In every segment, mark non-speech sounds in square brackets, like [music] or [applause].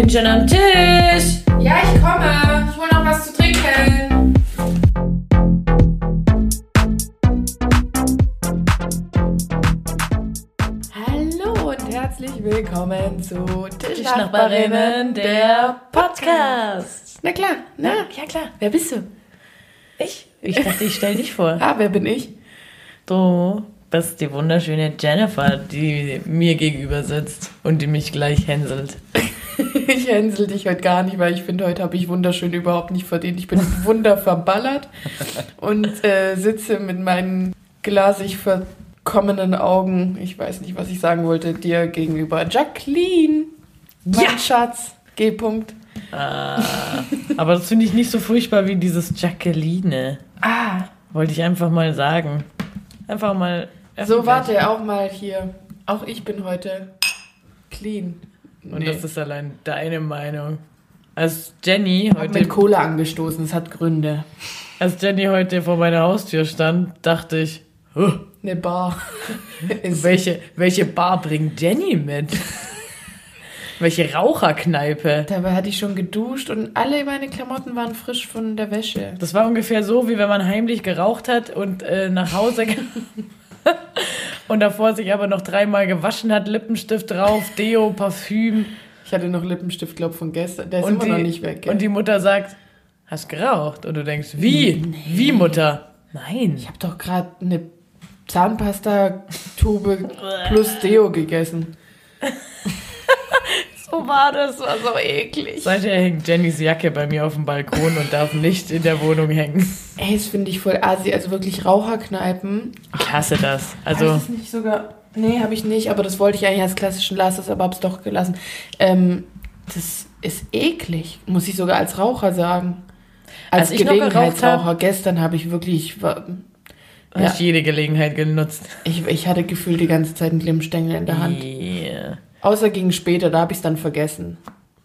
bin schon am Tisch. Ja, ich komme. Ich hole noch was zu trinken. Hallo und herzlich willkommen zu Tischnachbarinnen, der Podcast. Na klar, na, ja klar. Wer bist du? Ich? Ich dachte, ich stell dich vor. [laughs] Ah, wer bin ich? Du bist die wunderschöne Jennifer, die mir gegenüber sitzt und die mich gleich hänselt. [laughs] Ich hänsel dich heute gar nicht, weil ich finde, heute habe ich wunderschön überhaupt nicht verdient. Ich bin [laughs] wunderverballert und äh, sitze mit meinen glasig verkommenen Augen, ich weiß nicht, was ich sagen wollte, dir gegenüber. Jacqueline, mein Ja. Schatz, G. -Punkt. Ah, aber das finde ich nicht so furchtbar wie dieses Jacqueline. Ah, Wollte ich einfach mal sagen. Einfach mal. so warte auch mal hier. Auch ich bin heute clean. Und Nee. das ist allein deine Meinung. Als Jenny hab heute, mit Kohle angestoßen, es hat Gründe. als Jenny heute vor meiner Haustür stand, dachte ich, "Huh, Eine Bar. [laughs] Welche, welche Bar bringt Jenny mit? [laughs] welche Raucherkneipe? Dabei hatte ich schon geduscht und alle meine Klamotten waren frisch von der Wäsche. Das war ungefähr so, wie wenn man heimlich geraucht hat und äh, nach Hause ge- [laughs] und davor sich aber noch dreimal gewaschen hat, Lippenstift drauf, Deo, Parfüm. Ich hatte noch Lippenstift, glaub von gestern. Der ist und immer die, noch nicht weg. Gell? Und die Mutter sagt, hast geraucht? Und du denkst, wie? Wie, Mutter? Nein. ich habe doch gerade eine Zahnpasta-Tube [laughs] plus Deo gegessen. [laughs] So war das, war so eklig. Seither hängt Jennys Jacke bei mir auf dem Balkon und darf nicht in der Wohnung hängen. Ey, das finde ich voll assi. Also wirklich Raucherkneipen. Ich hasse das. Hab Also, ich das nicht sogar... Nee, habe ich nicht, aber das wollte ich eigentlich als klassischen Lasses, aber hab's doch gelassen. Ähm, das ist eklig, muss ich sogar als Raucher sagen. Als, Als ich noch geraucht Gelegenheitsraucher. Gestern habe ich wirklich... war- ja. Ja. ich jede Gelegenheit genutzt. Ich, ich hatte gefühlt die ganze Zeit einen Glimmstängel in der Hand. Yeah. Außer gegen später, da habe ich es dann vergessen.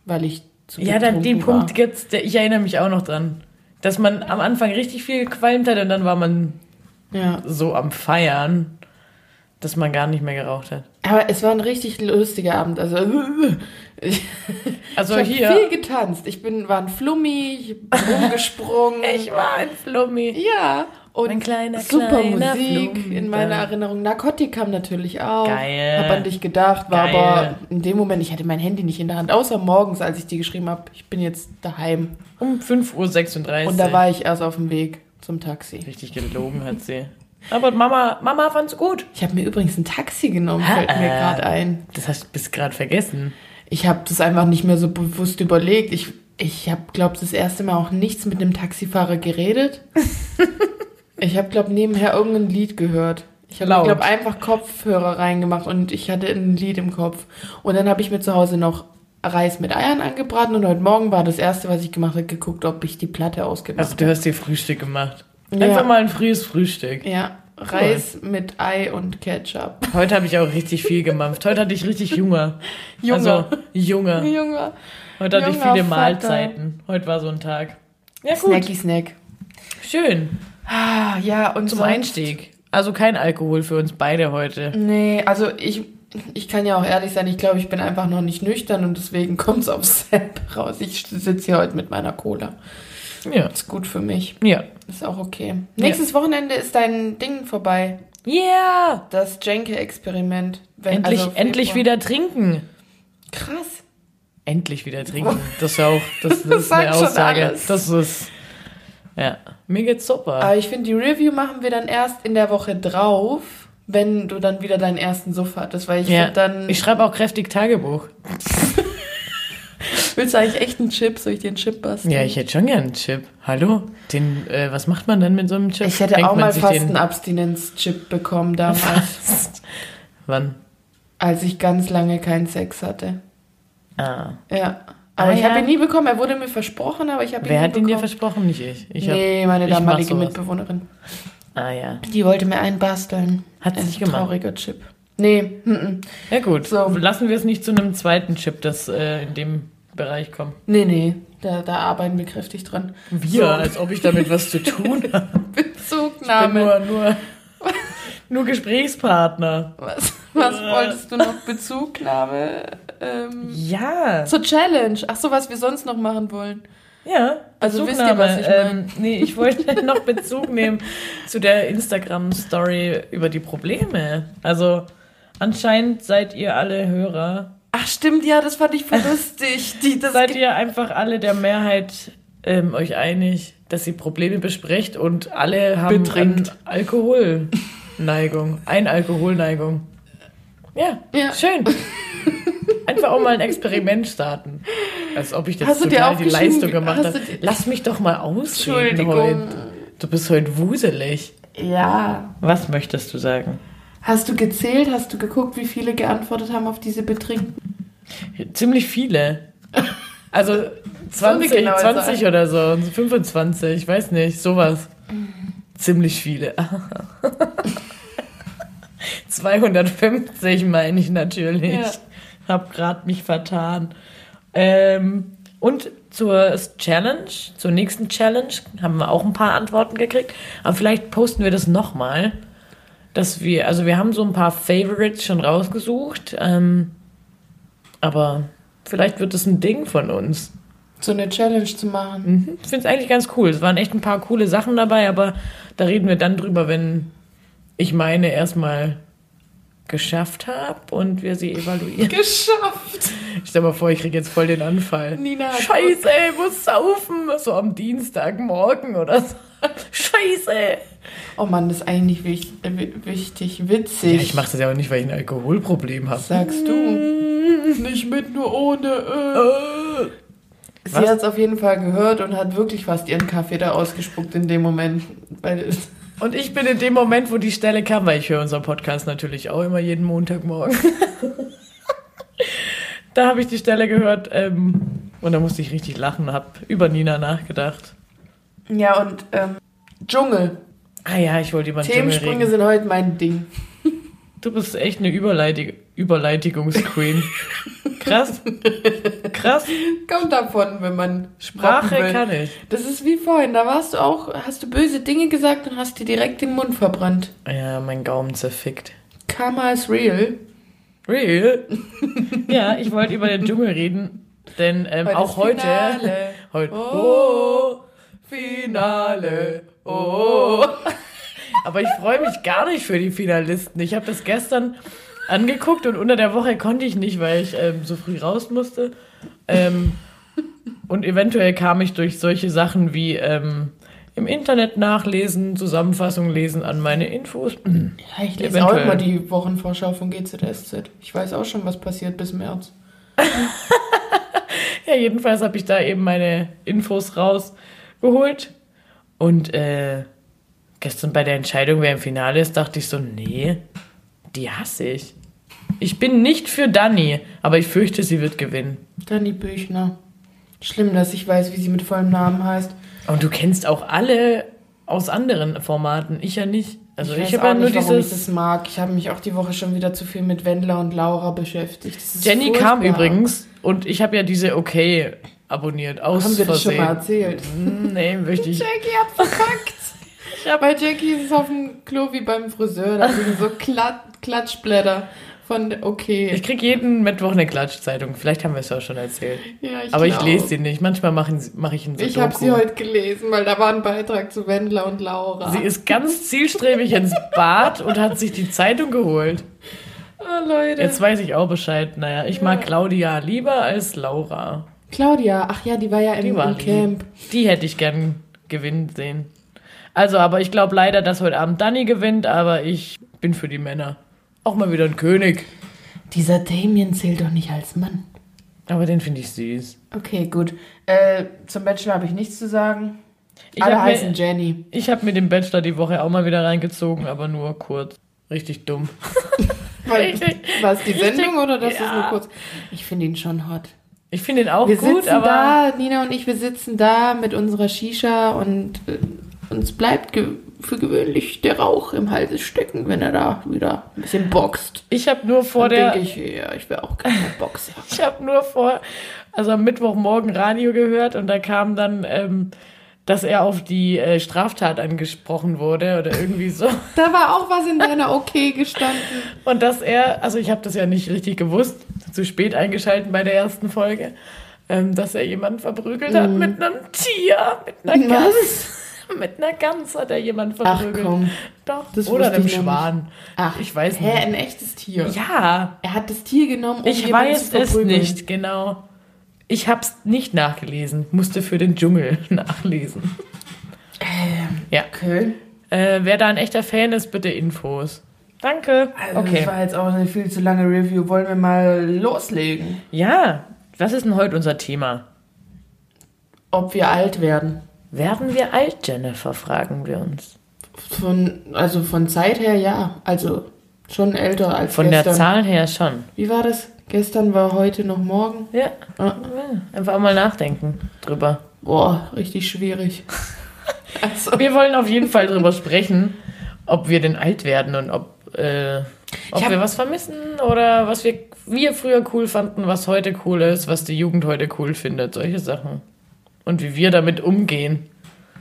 Weil ich zu Ja, dann den war. Punkt gibt's, der, ich erinnere mich auch noch dran. Dass man am Anfang richtig viel gequalmt hat und dann war man Ja. so am Feiern, dass man gar nicht mehr geraucht hat. Aber es war ein richtig lustiger Abend. Also, [laughs] ich, Also ich habe hier. viel getanzt. Ich bin, war ein Flummi, ich bin rumgesprungen. [laughs] Ich war ein Flummi. Ja. Und Ein kleiner, super kleiner Musik Flummi. in meiner Erinnerung. Narkotikam natürlich auch. Geil. Hab an dich gedacht, war Geil. aber in dem Moment, ich hatte mein Handy nicht in der Hand, außer morgens, als ich dir geschrieben habe, ich bin jetzt daheim. Um 5.36 Uhr. Und da war ich erst auf dem Weg zum Taxi. Richtig gelogen hat sie. Aber Mama, Mama fand's gut. Ich habe mir übrigens ein Taxi genommen, fällt mir gerade ein. Das hast du bis gerade vergessen. Ich habe das einfach nicht mehr so bewusst überlegt. Ich, ich habe, glaube das erste Mal auch nichts mit einem Taxifahrer geredet. [laughs] ich habe, glaube nebenher irgendein Lied gehört. Ich habe, glaube einfach Kopfhörer reingemacht und ich hatte ein Lied im Kopf. Und dann habe ich mir zu Hause noch Reis mit Eiern angebraten und heute Morgen war das erste, was ich gemacht habe, geguckt, ob ich die Platte ausgemacht Also du hast dir Frühstück gemacht. Ja. Einfach mal ein frühes Frühstück. Ja, Reis mit Ei und Ketchup. Heute habe ich auch richtig viel gemampft. Heute hatte ich richtig Hunger. [laughs] Junger. Also, Junge. Junge. Heute hatte ich Junger viele Vater. Mahlzeiten. Heute war so ein Tag. Ja, gut. Snacky Snack. Schön. Ah, ja, und Zum sonst- Einstieg. Also kein Alkohol für uns beide heute. Nee, also ich, ich kann ja auch ehrlich sein, ich glaube, ich bin einfach noch nicht nüchtern und deswegen [laughs] kommt es aufs Sepp raus. Ich sitze hier heute mit meiner Cola. Ja. Ist gut für mich. Ja. Ist auch okay. Nächstes Wochenende ist dein Ding vorbei. Yeah! Das Jenke-Experiment. Wenn- Endlich, also endlich wieder trinken. Krass. Endlich wieder trinken. Das ist ja auch, das, [laughs] das, Das ist eine Aussage. Das ist, ja. Mir geht's super. Aber ich finde, die Review machen wir dann erst in der Woche drauf, wenn du dann wieder deinen ersten Suff hattest. Weil ich ja. dann. ich schreibe auch kräftig Tagebuch. [laughs] willst du eigentlich echt einen Chip? Soll ich dir einen Chip basteln? Ja, ich hätte schon gern einen Chip. Hallo? Den, äh, was macht man dann mit so einem Chip? Ich hätte Denkt auch mal fast den- einen Abstinenz-Chip bekommen damals. [laughs] Wann? als ich ganz lange keinen Sex hatte. Ah. Ja. Aber Ah, ich habe ja. ihn nie bekommen. Er wurde mir versprochen, aber ich habe ihn Wer nie hat ihn dir bekommen. versprochen? Nicht ich. ich hab- nee, meine damalige. Mitbewohnerin. Ah ja. Die wollte mir einen basteln. Hat sie nicht gemacht. Trauriger Chip. Nee, mm -mm. Ja gut, So. lassen wir es nicht zu einem zweiten Chip, das äh, in dem Bereich kommt. nee, nee. Da, da arbeiten wir kräftig dran. Wir, als ob ich damit was zu tun [laughs] habe. Ich bin Bezugnahme. nur, nur, nur Gesprächspartner. Was, was wolltest du noch? Bezugnahme? Ähm, Ja. zur Challenge. Ach so, was wir sonst noch machen wollen. Ja, Also wisst ihr, was ich mein? ähm, Nee, ich wollte [laughs] noch Bezug nehmen zu der Instagram-Story über die Probleme. Also anscheinend seid ihr alle Hörer. Ach stimmt, ja, das fand ich voll lustig. Die, Seid ihr einfach alle der Mehrheit ähm, euch einig, dass ihr Probleme besprecht und alle haben Betrinkt. eine Alkoholneigung. Ein Alkoholneigung. Ja, Ja. schön. Einfach auch mal ein Experiment starten. Als ob ich jetzt Hast total die Leistung gemacht habe. Lass mich doch mal ausreden heute. Du bist heute wuselig. Ja. Was möchtest du sagen? Hast du gezählt? Hast du geguckt, wie viele geantwortet haben auf diese Betrinken? Ziemlich viele. [laughs] Also 20, genaue 20 Zahl. oder so, 25, ich weiß nicht, sowas. Ziemlich viele. [laughs] [laughs] 250 meine ich natürlich. Ja. Hab grad mich vertan. Ähm, und zur Challenge, zur nächsten Challenge, haben wir auch ein paar Antworten gekriegt. Aber vielleicht posten wir das nochmal. Dass wir, also wir haben so ein paar Favorites schon rausgesucht. Ähm, aber vielleicht wird es ein Ding von uns. So eine Challenge zu machen. Mhm. Ich finde es eigentlich ganz cool. Es waren echt ein paar coole Sachen dabei, aber da reden wir dann drüber, wenn ich meine erstmal geschafft habe und wir sie evaluieren. [laughs] Geschafft! Ich stell mal vor, ich kriege jetzt voll den Anfall. Nina Scheiße, ey, muss saufen. So am Dienstagmorgen oder so. [laughs] Scheiße. Oh Mann, das ist eigentlich wich, äh, wi- wichtig, Ja, witzig. ich mache das ja auch nicht, weil ich ein Alkoholproblem habe. Sagst du. Nicht mit, nur ohne. Äh. Sie Was? hat es auf jeden Fall gehört und hat wirklich fast ihren Kaffee da ausgespuckt in dem Moment. Weil Und ich bin in dem Moment, wo die Stelle kam, weil ich höre unseren Podcast natürlich auch immer jeden Montagmorgen. [laughs] da habe ich die Stelle gehört ähm, und da musste ich richtig lachen, habe über Nina nachgedacht. ja, und ähm, Dschungel. Ah ja, ich wollte über den Dschungel Themensprünge reden. sind heute mein Ding. Du bist echt eine Überleitig Überleitigungsqueen. Krass. Krass. Kommt davon, wenn man Sprache will. kann ich. Das ist wie vorhin, da warst du auch, hast du böse Dinge gesagt und hast dir direkt den Mund verbrannt. Ja, mein Gaumen zerfickt. Karma is real. Real? ja, ich wollte über den Dschungel reden, denn ähm, Heute auch heute. Finale. [laughs] Heute. Oh, Finale. Oh. Aber ich freue mich gar nicht für die Finalisten. Ich habe das gestern angeguckt und unter der Woche konnte ich nicht, weil ich ähm, so früh raus musste. Ähm, und eventuell kam ich durch solche Sachen wie ähm, im Internet nachlesen, Zusammenfassung lesen an meine Infos. Ja, ich lese Eventuell. auch immer die Wochenvorschau von GZSZ. Ich weiß auch schon, was passiert bis März. [laughs] Ja, jedenfalls habe ich da eben meine Infos rausgeholt. Und äh, gestern bei der Entscheidung, wer im Finale ist, dachte ich so, nee, die hasse ich. Ich bin nicht für Dani, aber ich fürchte, sie wird gewinnen. Dani Büchner. Schlimm, dass ich weiß, wie sie mit vollem Namen heißt. Und du kennst auch alle aus anderen Formaten, ich ja nicht. Also ich, weiß habe ja nur warum ich dieses... das mag. Ich habe mich auch die Woche schon wieder zu viel mit Wendler und Laura beschäftigt. Jenny furchtbar. kam übrigens und ich habe ja diese Okay abonniert, aus Haben wir das schon mal erzählt? Nee, möchte ich... [laughs] Jackie hat verkackt. [laughs] ja, bei Jackie ist es auf dem Klo wie beim Friseur. Da sind so Klat Klatschblätter von okay. Ich krieg jeden Mittwoch eine Klatschzeitung. Vielleicht haben wir es ja auch schon erzählt. ja, Aber ich glaub. lese sie nicht. Manchmal mache mach ich einen Ich habe sie heute gelesen, weil da war ein Beitrag zu Wendler und Laura. Sie ist ganz zielstrebig ins Bad und hat sich die Zeitung geholt. oh, Leute. Jetzt weiß ich auch Bescheid. Naja, ich mag Ja. Claudia lieber als Laura. Claudia, ach ja, die war ja im, Die war im. Camp. Die hätte ich gern gewinnen sehen. Also, aber ich glaube leider, dass heute Abend Dani gewinnt, aber ich bin für die Männer. Auch mal wieder ein König. Dieser Damien zählt doch nicht als Mann. Aber den finde ich süß. Okay, gut. Äh, zum Bachelor habe ich nichts zu sagen. Ich Alle hab mir- heißen Jenny. Ich habe mir den Bachelor die Woche auch mal wieder reingezogen, aber nur kurz. Richtig dumm. [laughs] [laughs] War es die Sendung oder das ist ja. nur kurz? Ich finde ihn schon hot. Ich finde ihn auch Wir gut, sitzen aber. da, Nina und ich, wir sitzen da mit unserer Shisha und äh, uns bleibt ge für gewöhnlich der Rauch im Hals stecken, wenn er da wieder ein bisschen boxt. Ich habe nur vor Dann der. denke ich, ja, ich wäre auch gerne Boxer. [laughs] Ich habe nur vor, also am Mittwochmorgen Radio gehört und da kam dann, ähm, dass er auf die äh, Straftat angesprochen wurde oder irgendwie so. [laughs] Da war auch was in deiner [laughs] Okay gestanden. Und dass er, also ich habe das ja nicht richtig gewusst, zu spät eingeschaltet bei der ersten Folge, ähm, dass er jemanden verprügelt hat mit einem Tier, mit einer Gans. [laughs] Mit einer Gans hat er jemanden Ach verprügelt. komm. Doch, Das oder einem Schwan. Ach, Ich weiß hä, nicht. ein echtes Tier. Ja, Er hat das Tier genommen, um ich weiß zu es nicht, genau. Ich hab's nicht nachgelesen, musste für den Dschungel [laughs] nachlesen. Ähm, Ja. Köln? Äh, wer da ein echter Fan ist, bitte Infos. Danke. Also okay. das war jetzt auch eine viel zu lange Review. Wollen wir mal loslegen? Ja, was ist denn heute unser Thema? Ob wir alt werden. Werden wir alt, Jennifer, fragen wir uns. Von, also von Zeit her ja. Also schon älter als Von gestern. der Zahl her schon. Wie war das? Gestern war heute noch morgen. Ja. Ah. ja. Einfach mal nachdenken drüber. Boah, richtig schwierig. also, [laughs] Wir wollen auf jeden Fall drüber sprechen, ob wir denn alt werden und ob, äh, ob hab- wir was vermissen oder was wir, wir früher cool fanden, was heute cool ist, was die Jugend heute cool findet, solche Sachen. Und wie wir damit umgehen.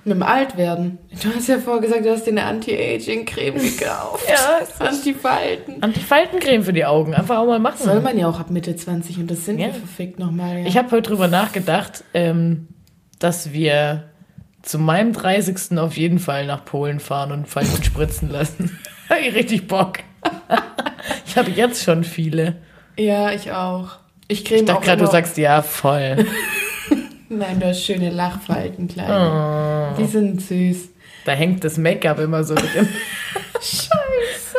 mit dem Altwerden. Du hast ja vorher gesagt, du hast dir eine Anti-Aging-Creme [laughs] gekauft. Ja, Anti-Falten. Antifaltencreme für die Augen, einfach auch mal machen. Soll man ja auch ab Mitte 20 und das sind Ja. wir verfickt nochmal. Ja. Ich habe heute drüber nachgedacht, ähm, dass wir zu meinem 30. auf jeden Fall nach Polen fahren und Falten [laughs] spritzen lassen. [laughs] Ich richtig Bock. ich habe jetzt schon viele. ja, ich auch. Ich creme Ich dachte gerade, du sagst ja voll. Nein, du hast schöne Lachfalten, Kleine. Oh, Die sind süß. da hängt das Make-up immer so drin. [laughs] Scheiße.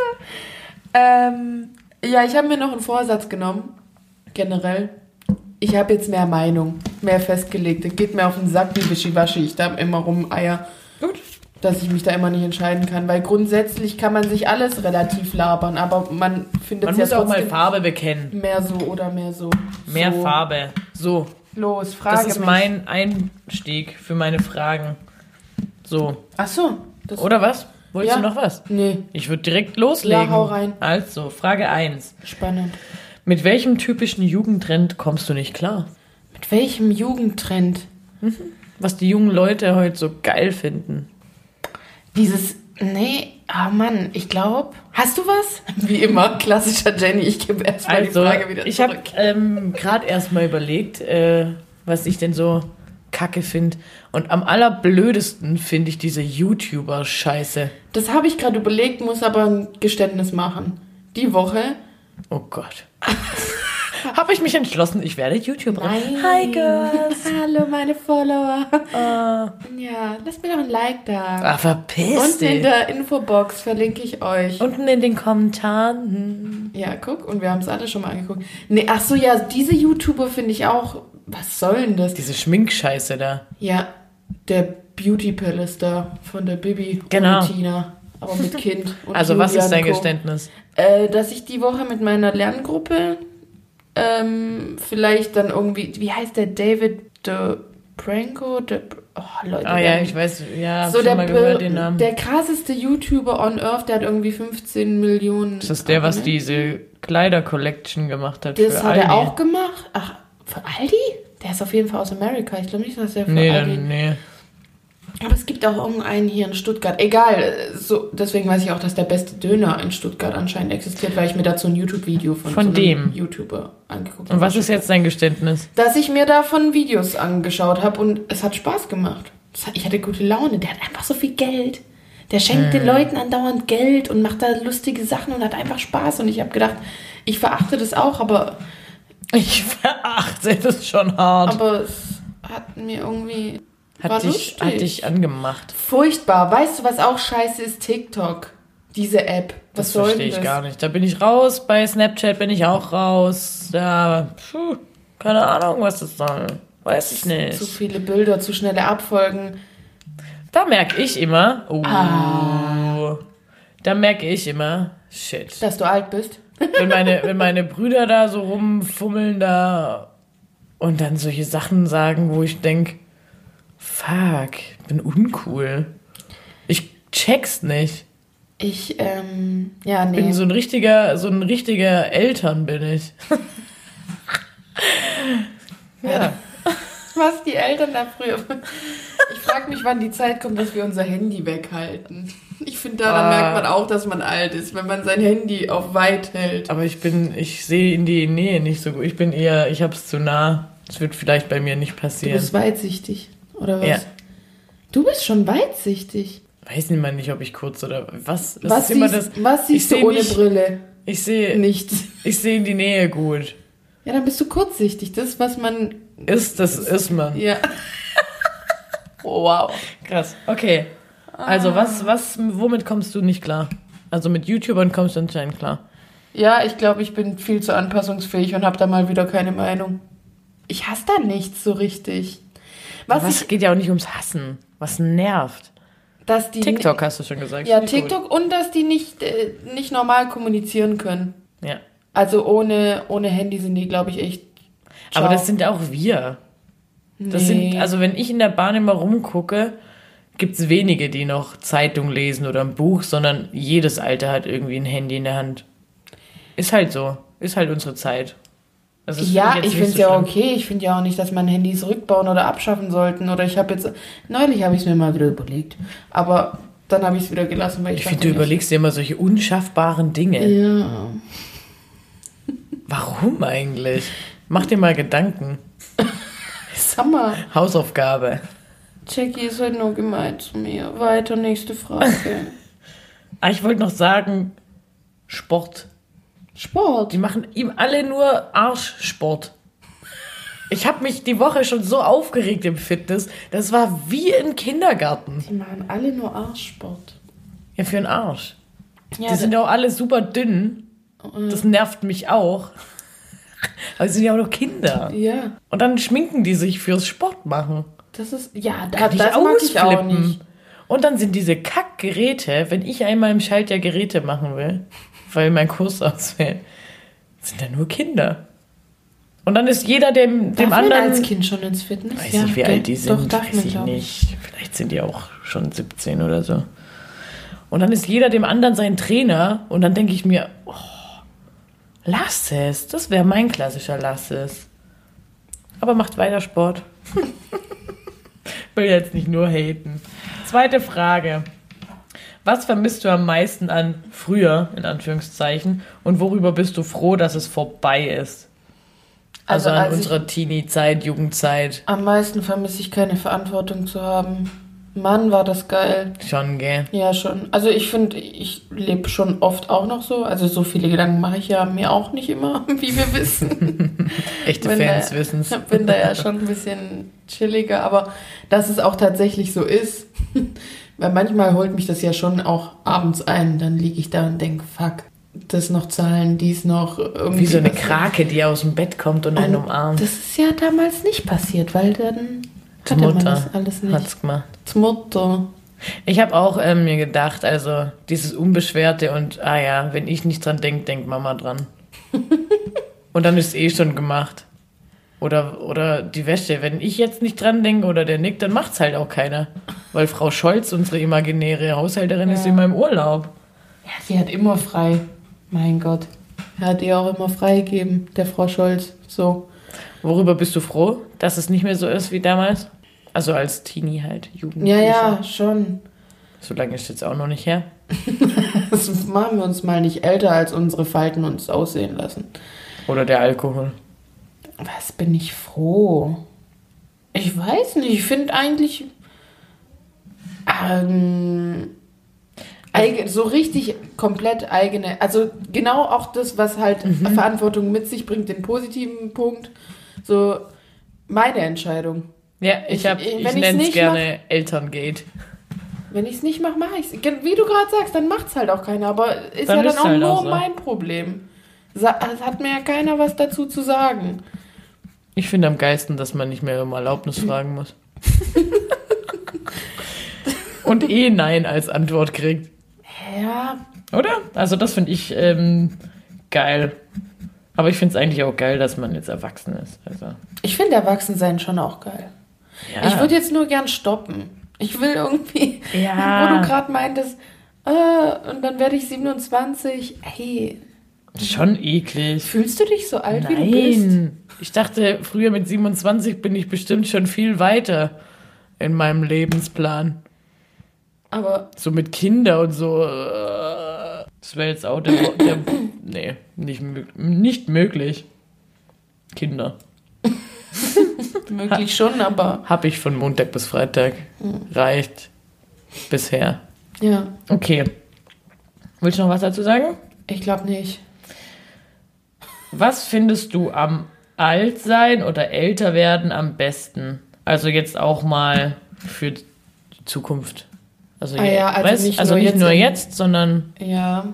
Ähm, ja, ich habe mir noch einen Vorsatz genommen. Generell. Ich habe jetzt mehr Meinung, mehr festgelegt. Es geht mir auf den Sack, wie Wischiwaschi. Ich da immer rum Eier. Gut. Dass ich mich da immer nicht entscheiden kann. Weil grundsätzlich kann man sich alles relativ labern, aber man findet Man es ja muss auch mal Farbe bekennen. mehr so oder mehr so. Mehr so. Farbe. So, Los, Frage das ist mich. mein Einstieg für meine Fragen. So, Ach so. Oder was? Wolltest Ja. du noch was? Nee, Ich würde direkt loslegen. Ja, hau rein. Also, Frage 1. spannend. Mit welchem typischen Jugendtrend kommst du nicht klar? Mit welchem Jugendtrend? Was die jungen Leute heute so geil finden. Dieses, nee, ah Mann, ich glaube. Hast du was? [laughs] Wie immer, klassischer Jenny, ich gebe erstmal Also, die Frage wieder ich habe zurück. ähm, gerade erst mal überlegt, äh, was ich denn so kacke finde. Und am allerblödesten finde ich diese YouTuber-Scheiße. Das habe ich gerade überlegt, muss aber ein Geständnis machen. Die Woche. Oh Gott. [laughs] [laughs] habe ich mich entschlossen, ich werde YouTuberin. Hi, Girls. [laughs] Hallo, meine Follower. Ah, Ja, lasst mir doch ein Like da. ah, verpiss Unten in dich. der Infobox verlinke ich euch. Unten in den Kommentaren. Ja, guck, und wir haben es alle schon mal angeguckt. Nee, ach so, ja, diese YouTuber finde ich auch. Was soll denn das? Diese Schminkscheiße da. Ja, der Beauty Palace da von der Bibi Genau. und Tina. Aber mit Kind. Und Also, was Julia ist dein und Co. Geständnis? Äh, dass ich die Woche mit meiner Lerngruppe ähm, vielleicht dann irgendwie, wie heißt der David de Pranko? De, oh, Leute. Ah ja, der- ich weiß, ja, so der, mal gehört den Namen. der krasseste YouTuber on Earth, der hat irgendwie 15 Millionen. Das ist der, was Abonnenten. diese Kleider-Collection gemacht hat Das hat Aldi. er auch gemacht. Ach, für Aldi? Der ist auf jeden Fall aus Amerika. Ich glaube nicht, dass der für Nee, Aldi. dann, nee. Aber es gibt auch irgendeinen hier in Stuttgart. Egal, so, deswegen weiß ich auch, dass der beste Döner in Stuttgart anscheinend existiert, weil ich mir dazu ein YouTube-Video von, Von so dem? YouTuber angeguckt Und was ist jetzt dein Geständnis? Dass ich mir davon Videos angeschaut habe und es hat Spaß gemacht. Ich hatte gute Laune. Der hat einfach so viel Geld. Der schenkt Hm. den Leuten andauernd Geld und macht da lustige Sachen und hat einfach Spaß. Und ich habe gedacht, ich verachte das auch, aber, Ich verachte das schon hart. aber es hat mir irgendwie. War Hat dich, lustig. hat dich angemacht. Furchtbar. Weißt du, was auch scheiße ist? TikTok. Diese App. Was Das soll verstehe ich das? gar nicht. Da bin ich raus. Bei Snapchat bin ich auch raus. Ja, puh, keine Ahnung, was das soll. Weiß ich Zu nicht. viele Bilder, zu schnelle Abfolgen. Da merke ich immer. Oh. Ah. Da merke ich immer. Shit. Dass du alt bist. wenn meine, [laughs] wenn meine Brüder da so rumfummeln da und dann solche Sachen sagen, wo ich denk, fuck, ich bin uncool. Ich check's nicht. Ich, ähm, ja, nee. Bin so ein richtiger, so ein richtiger Eltern bin ich. [laughs] ja. Was die Eltern da früher. Ich frage mich, wann die Zeit kommt, dass wir unser Handy weghalten. Ich finde, daran Ah. merkt man auch, dass man alt ist, wenn man sein Handy auf weit hält. Aber ich bin, ich sehe in die Nähe nicht so gut. Ich bin eher, ich hab's zu nah. Das wird vielleicht bei mir nicht Du passieren. bist weitsichtig, oder was? Ja. Du bist schon weitsichtig. Weiß nicht mal nicht, ob ich kurz oder was. Das Was ist immer siehst, das. was siehst ich du ohne nicht- Brille? Ich sehe, Nichts. ich sehe in die Nähe gut. Ja, dann bist du kurzsichtig. Das, was man. Ist, das ist man. Ja. [laughs] oh, wow. Krass. Okay. Also was, was, womit kommst du nicht klar? Also mit YouTubern kommst du anscheinend klar. Ja, ich glaube, ich bin viel zu anpassungsfähig und habe da mal wieder keine Meinung. Ich hasse da nichts so richtig. Was, Was ich, geht ja auch nicht ums Hassen. Was nervt. dass die TikTok hast du schon gesagt. Ja, TikTok und dass die nicht, äh, nicht normal kommunizieren können. Ja. Also ohne, ohne Handy sind die, glaube ich, echt. Aber ciao. das sind auch wir. Das Nee. sind, also wenn ich in der Bahn immer rumgucke, gibt es wenige, die noch Zeitung lesen oder ein Buch, sondern jedes Alter hat irgendwie ein Handy in der Hand. Ist halt so. Ist halt unsere Zeit. Also Ja, ich finde es so ja schlimm. okay. Ich finde ja auch nicht, dass man Handys rückbauen oder abschaffen sollten. Oder ich habe jetzt, neulich habe ich es mir mal wieder überlegt. Aber dann habe ich es wieder gelassen, weil ich, Ich finde, du nicht- überlegst dir immer solche unschaffbaren Dinge. Ja. [laughs] [laughs] Warum eigentlich? Mach dir mal Gedanken. Sag mal, Hausaufgabe. Jackie ist heute nur gemeint zu mir. Weiter, nächste Frage. [laughs] Ah, ich wollte noch sagen, Sport. Sport. Die machen ihm alle nur Arschsport. Ich habe mich die Woche schon so aufgeregt im Fitness. Das war wie im Kindergarten. Die machen alle nur Arschsport. Ja, für den Arsch. Ja, die sind ja auch alle super dünn. Das nervt mich auch. Aber sie sind ja auch noch Kinder. ja, Und dann schminken die sich fürs Sport machen. das ist, ja, da, Kann ich das mag ich auch nicht. Und dann sind diese Kackgeräte, wenn ich einmal im Schaltjahr Geräte machen will, weil mein Kurs ausfällt, sind da nur Kinder. Und dann ist jeder dem, dem Darf anderen. als Kind schon ins Fitness? weiß ja, nicht, wie alt die sind, Doch, darf weiß ich nicht. Vielleicht sind die auch schon 17 oder so. Und dann ist jeder dem anderen sein Trainer und dann denke ich mir, oh, lass es, das wäre mein klassischer Lass es. Aber macht weiter Sport. [laughs] Will jetzt nicht nur haten. Zweite Frage. Was vermisst du am meisten an früher, in Anführungszeichen, und worüber bist du froh, dass es vorbei ist? Also, Also, an als ich- unserer Teenie-Zeit, Jugendzeit. Am meisten vermisse ich keine Verantwortung zu haben. Mann, war das geil. Schon, gell? Ja, schon. Also ich finde, ich lebe schon oft auch noch so. Also so viele Gedanken mache ich ja mir auch nicht immer, [laughs] wie wir wissen. [laughs] Echte Bin Fans da, wissen's. [laughs] bin da ja schon ein bisschen chilliger, aber dass es auch tatsächlich so ist. Weil manchmal holt mich das ja schon auch abends ein. Dann liege ich da und denke, fuck, das noch zahlen, dies noch. Irgendwie Wie so eine Krake, die aus dem Bett kommt und einen Und umarmt. Das ist ja damals nicht passiert, weil dann hatte man Mutter das alles nicht. hat's gemacht. Die Mutter. Ich habe auch ähm, mir gedacht, also dieses Unbeschwerte und, ah ja, wenn ich nicht dran denke, denkt Mama dran. [laughs] und dann ist es eh schon gemacht. Oder, oder die Wäsche. Wenn ich jetzt nicht dran denke oder der Nick, dann macht's halt auch keiner. Weil Frau Scholz, unsere imaginäre Haushälterin, ist Ja. immer im Urlaub. Ja, sie hat immer frei. Mein Gott. Er hat ihr auch immer frei gegeben, der Frau Scholz. So. Worüber bist du froh, dass es nicht mehr so ist wie damals? Also als Teenie halt, Ja, Jugendlicher. ja, schon. So lange ist jetzt auch noch nicht her. [laughs] Das machen wir uns mal nicht älter, als unsere Falten uns aussehen lassen. Oder der Alkohol. Was bin ich froh? Ich weiß nicht. Ich finde eigentlich ähm, so richtig komplett eigene. Also genau auch das, was halt Verantwortung mit sich bringt, den positiven Punkt. So meine Entscheidung. Ja, ich, Ich- hab, ich- ich nenne es gerne Elterngate. Wenn ich es nicht mache, mache ich es. Wie du gerade sagst, dann macht es halt auch keiner. Aber ist Dann ja dann auch halt nur auch so. mein Problem. Es hat mir ja keiner was dazu zu sagen. Ich finde am geilsten, dass man nicht mehr um Erlaubnis fragen muss. [laughs] Und eh Nein als Antwort kriegt. Ja, Oder? Also das finde ich ähm, geil. Aber ich finde es eigentlich auch geil, dass man jetzt erwachsen ist. Also, ich finde Erwachsensein schon auch geil. ja. Ich würde jetzt nur gern stoppen. Ich will irgendwie, Ja. wo du gerade meintest, äh, und dann werde ich 27. Hey, Schon eklig. fühlst du dich so alt, wie du bist? Nein. Ich dachte, früher mit 27 bin ich bestimmt schon viel weiter in meinem Lebensplan. Aber So mit Kinder und so. äh, Das wäre jetzt auch der, der. [coughs] Nee, nicht, nicht möglich. Kinder. [laughs] möglich schon, aber Hab ich von Montag bis Freitag. Reicht. Bisher. ja, Okay. Willst du noch was dazu sagen? ich glaube nicht. Was findest du am Altsein oder Älterwerden am besten? Also jetzt auch mal für die Zukunft. Also, Ah ja, also weißt, nicht also nur nicht jetzt nur jetzt, sondern Ja,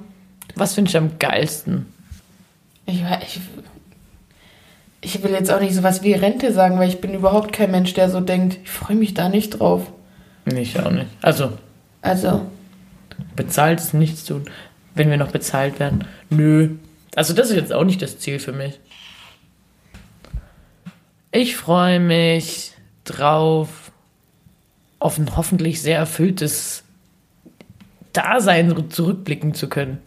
was findest du am geilsten? ich, ich, ich will jetzt auch nicht sowas wie Rente sagen, weil ich bin überhaupt kein Mensch, der so denkt, ich freue mich da nicht drauf. Ich auch nicht. Also, Also, bezahlt ist nichts tun, wenn wir noch bezahlt werden. Nö. Also das ist jetzt auch nicht das Ziel für mich. Ich freue mich drauf, auf ein hoffentlich sehr erfülltes Dasein zurückblicken zu können.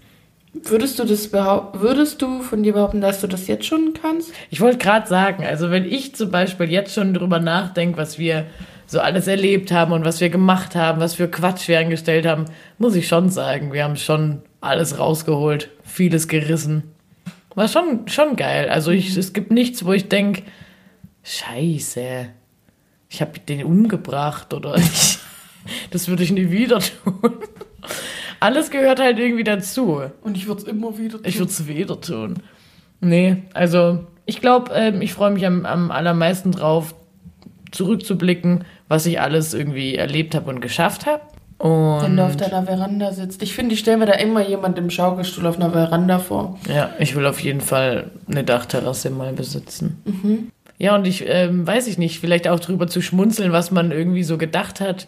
würdest du das behaupt, würdest du von dir behaupten, dass du das jetzt schon kannst? Ich wollte gerade sagen, also wenn ich zum Beispiel jetzt schon drüber nachdenke, was wir so alles erlebt haben und was wir gemacht haben, was für Quatsch wir angestellt haben, muss ich schon sagen, wir haben schon alles rausgeholt, vieles gerissen. War schon, schon geil. Also ich, es gibt nichts, wo ich denke, scheiße, ich habe den umgebracht oder ich, [laughs] das würde ich nie wieder tun. [laughs] Alles gehört halt irgendwie dazu. Und ich würde es immer wieder tun. Ich würde es wieder tun. Nee, also ich glaube, ähm, ich freue mich am, am allermeisten drauf, zurückzublicken, was ich alles irgendwie erlebt habe und geschafft habe. Wenn du auf Und deiner Veranda sitzt. Ich finde, ich stelle mir da immer jemand im Schaukelstuhl auf einer Veranda vor. ja, ich will auf jeden Fall eine Dachterrasse mal besitzen. Ja, und ich ähm, weiß ich nicht, vielleicht auch drüber zu schmunzeln, was man irgendwie so gedacht hat,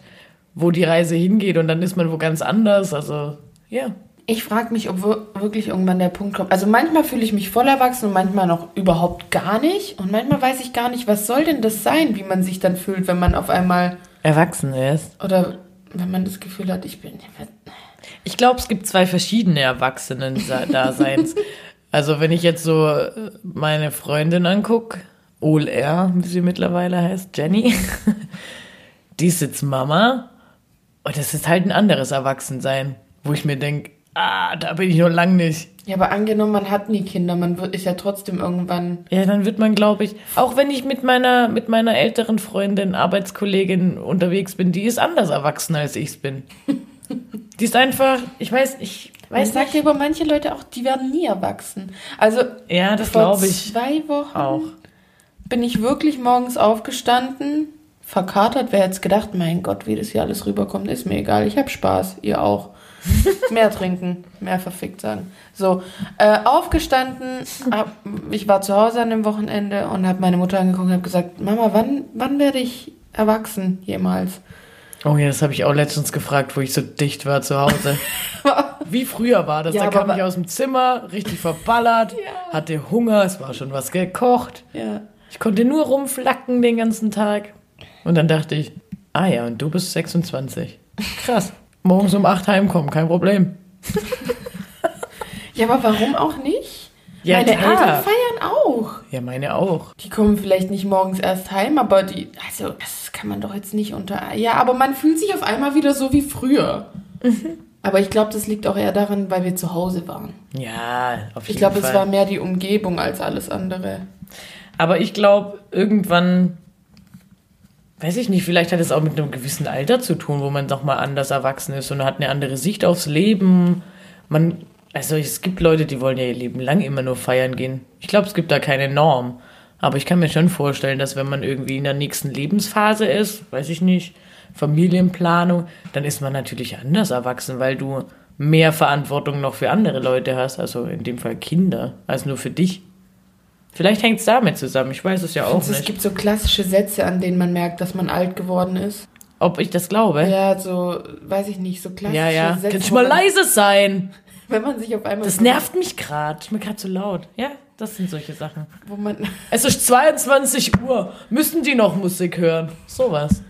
wo die Reise hingeht und dann ist man wo ganz anders. Also, ja. Ich frage mich, ob wir- wirklich irgendwann der Punkt kommt. Also manchmal fühle ich mich voll erwachsen und manchmal noch überhaupt gar nicht. Und manchmal weiß ich gar nicht, was soll denn das sein, wie man sich dann fühlt, wenn man auf einmal Erwachsen ist. oder wenn man das Gefühl hat, ich bin. Ich glaube, es gibt zwei verschiedene Erwachsenen-Daseins. also, wenn ich jetzt so äh, meine Freundin angucke, OLR, wie sie mittlerweile heißt, Jenny, [laughs] die ist jetzt Mama. Und das ist halt ein anderes Erwachsensein, wo ich mir denke, ah, da bin ich noch lang nicht. Ja, aber angenommen, man hat nie Kinder, man wird, ist ja trotzdem irgendwann. Ja, dann wird man, glaube ich, auch wenn ich mit meiner, mit meiner älteren Freundin, Arbeitskollegin unterwegs bin, die ist anders erwachsen, als ich es bin. [laughs] die ist einfach, ich weiß, ich weiß sagt nicht. ja über manche Leute auch, die werden nie erwachsen. Also Ja, das glaube ich zwei Wochen auch. bin ich wirklich morgens aufgestanden, verkatert. Wer hätte es gedacht, mein Gott, wie das hier alles rüberkommt, ist mir egal. Ich habe Spaß, ihr auch. [laughs] mehr trinken, mehr verfickt sagen. So, äh, aufgestanden, hab, ich war zu Hause an dem Wochenende und habe meine Mutter angeguckt und habe gesagt, Mama, wann, wann werde ich erwachsen jemals? Oh ja, das habe ich auch letztens gefragt, wo ich so dicht war zu Hause. [laughs] Wie früher war das. Ja, da kam ich aus dem Zimmer, richtig verballert, hatte Hunger, es war schon was gekocht. ja. Ich konnte nur rumflacken den ganzen Tag. Und dann dachte ich, ah ja, und du bist 26. Krass. Morgens um 8 heimkommen, kein Problem. ja, aber warum auch nicht? Ja, meine klar. Eltern feiern auch. Ja, meine auch. Die kommen vielleicht nicht morgens erst heim, aber die, also das kann man doch jetzt nicht unter. Ja, aber man fühlt sich auf einmal wieder so wie früher. Mhm. Aber ich glaube, das liegt auch eher daran, weil wir zu Hause waren. Ja, auf jeden Ich glaube, Fall. es war mehr die Umgebung als alles andere. Aber ich glaube, irgendwann, weiß ich nicht, vielleicht hat es auch mit einem gewissen Alter zu tun, wo man doch mal anders erwachsen ist und hat eine andere Sicht aufs Leben. Man, also es gibt Leute, die wollen ja ihr Leben lang immer nur feiern gehen. Ich glaube, es gibt da keine Norm. Aber ich kann mir schon vorstellen, dass wenn man irgendwie in der nächsten Lebensphase ist, weiß ich nicht, Familienplanung, dann ist man natürlich anders erwachsen, weil du mehr Verantwortung noch für andere Leute hast, also in dem Fall Kinder, als nur für dich. Vielleicht hängt es damit zusammen, ich weiß es ja auch Und es nicht. gibt so klassische Sätze, an denen man merkt, dass man alt geworden ist. Ob ich das glaube? Ja, so, weiß ich nicht, so klassische ja. ja. Sätze. Kannst du mal leise sein? Wenn man sich auf einmal. Das nervt mich gerade. Ist mir gerade zu laut. Ja, das sind solche Sachen. Wo man, [laughs] Es ist 22 Uhr. Müssen die noch Musik hören? Sowas.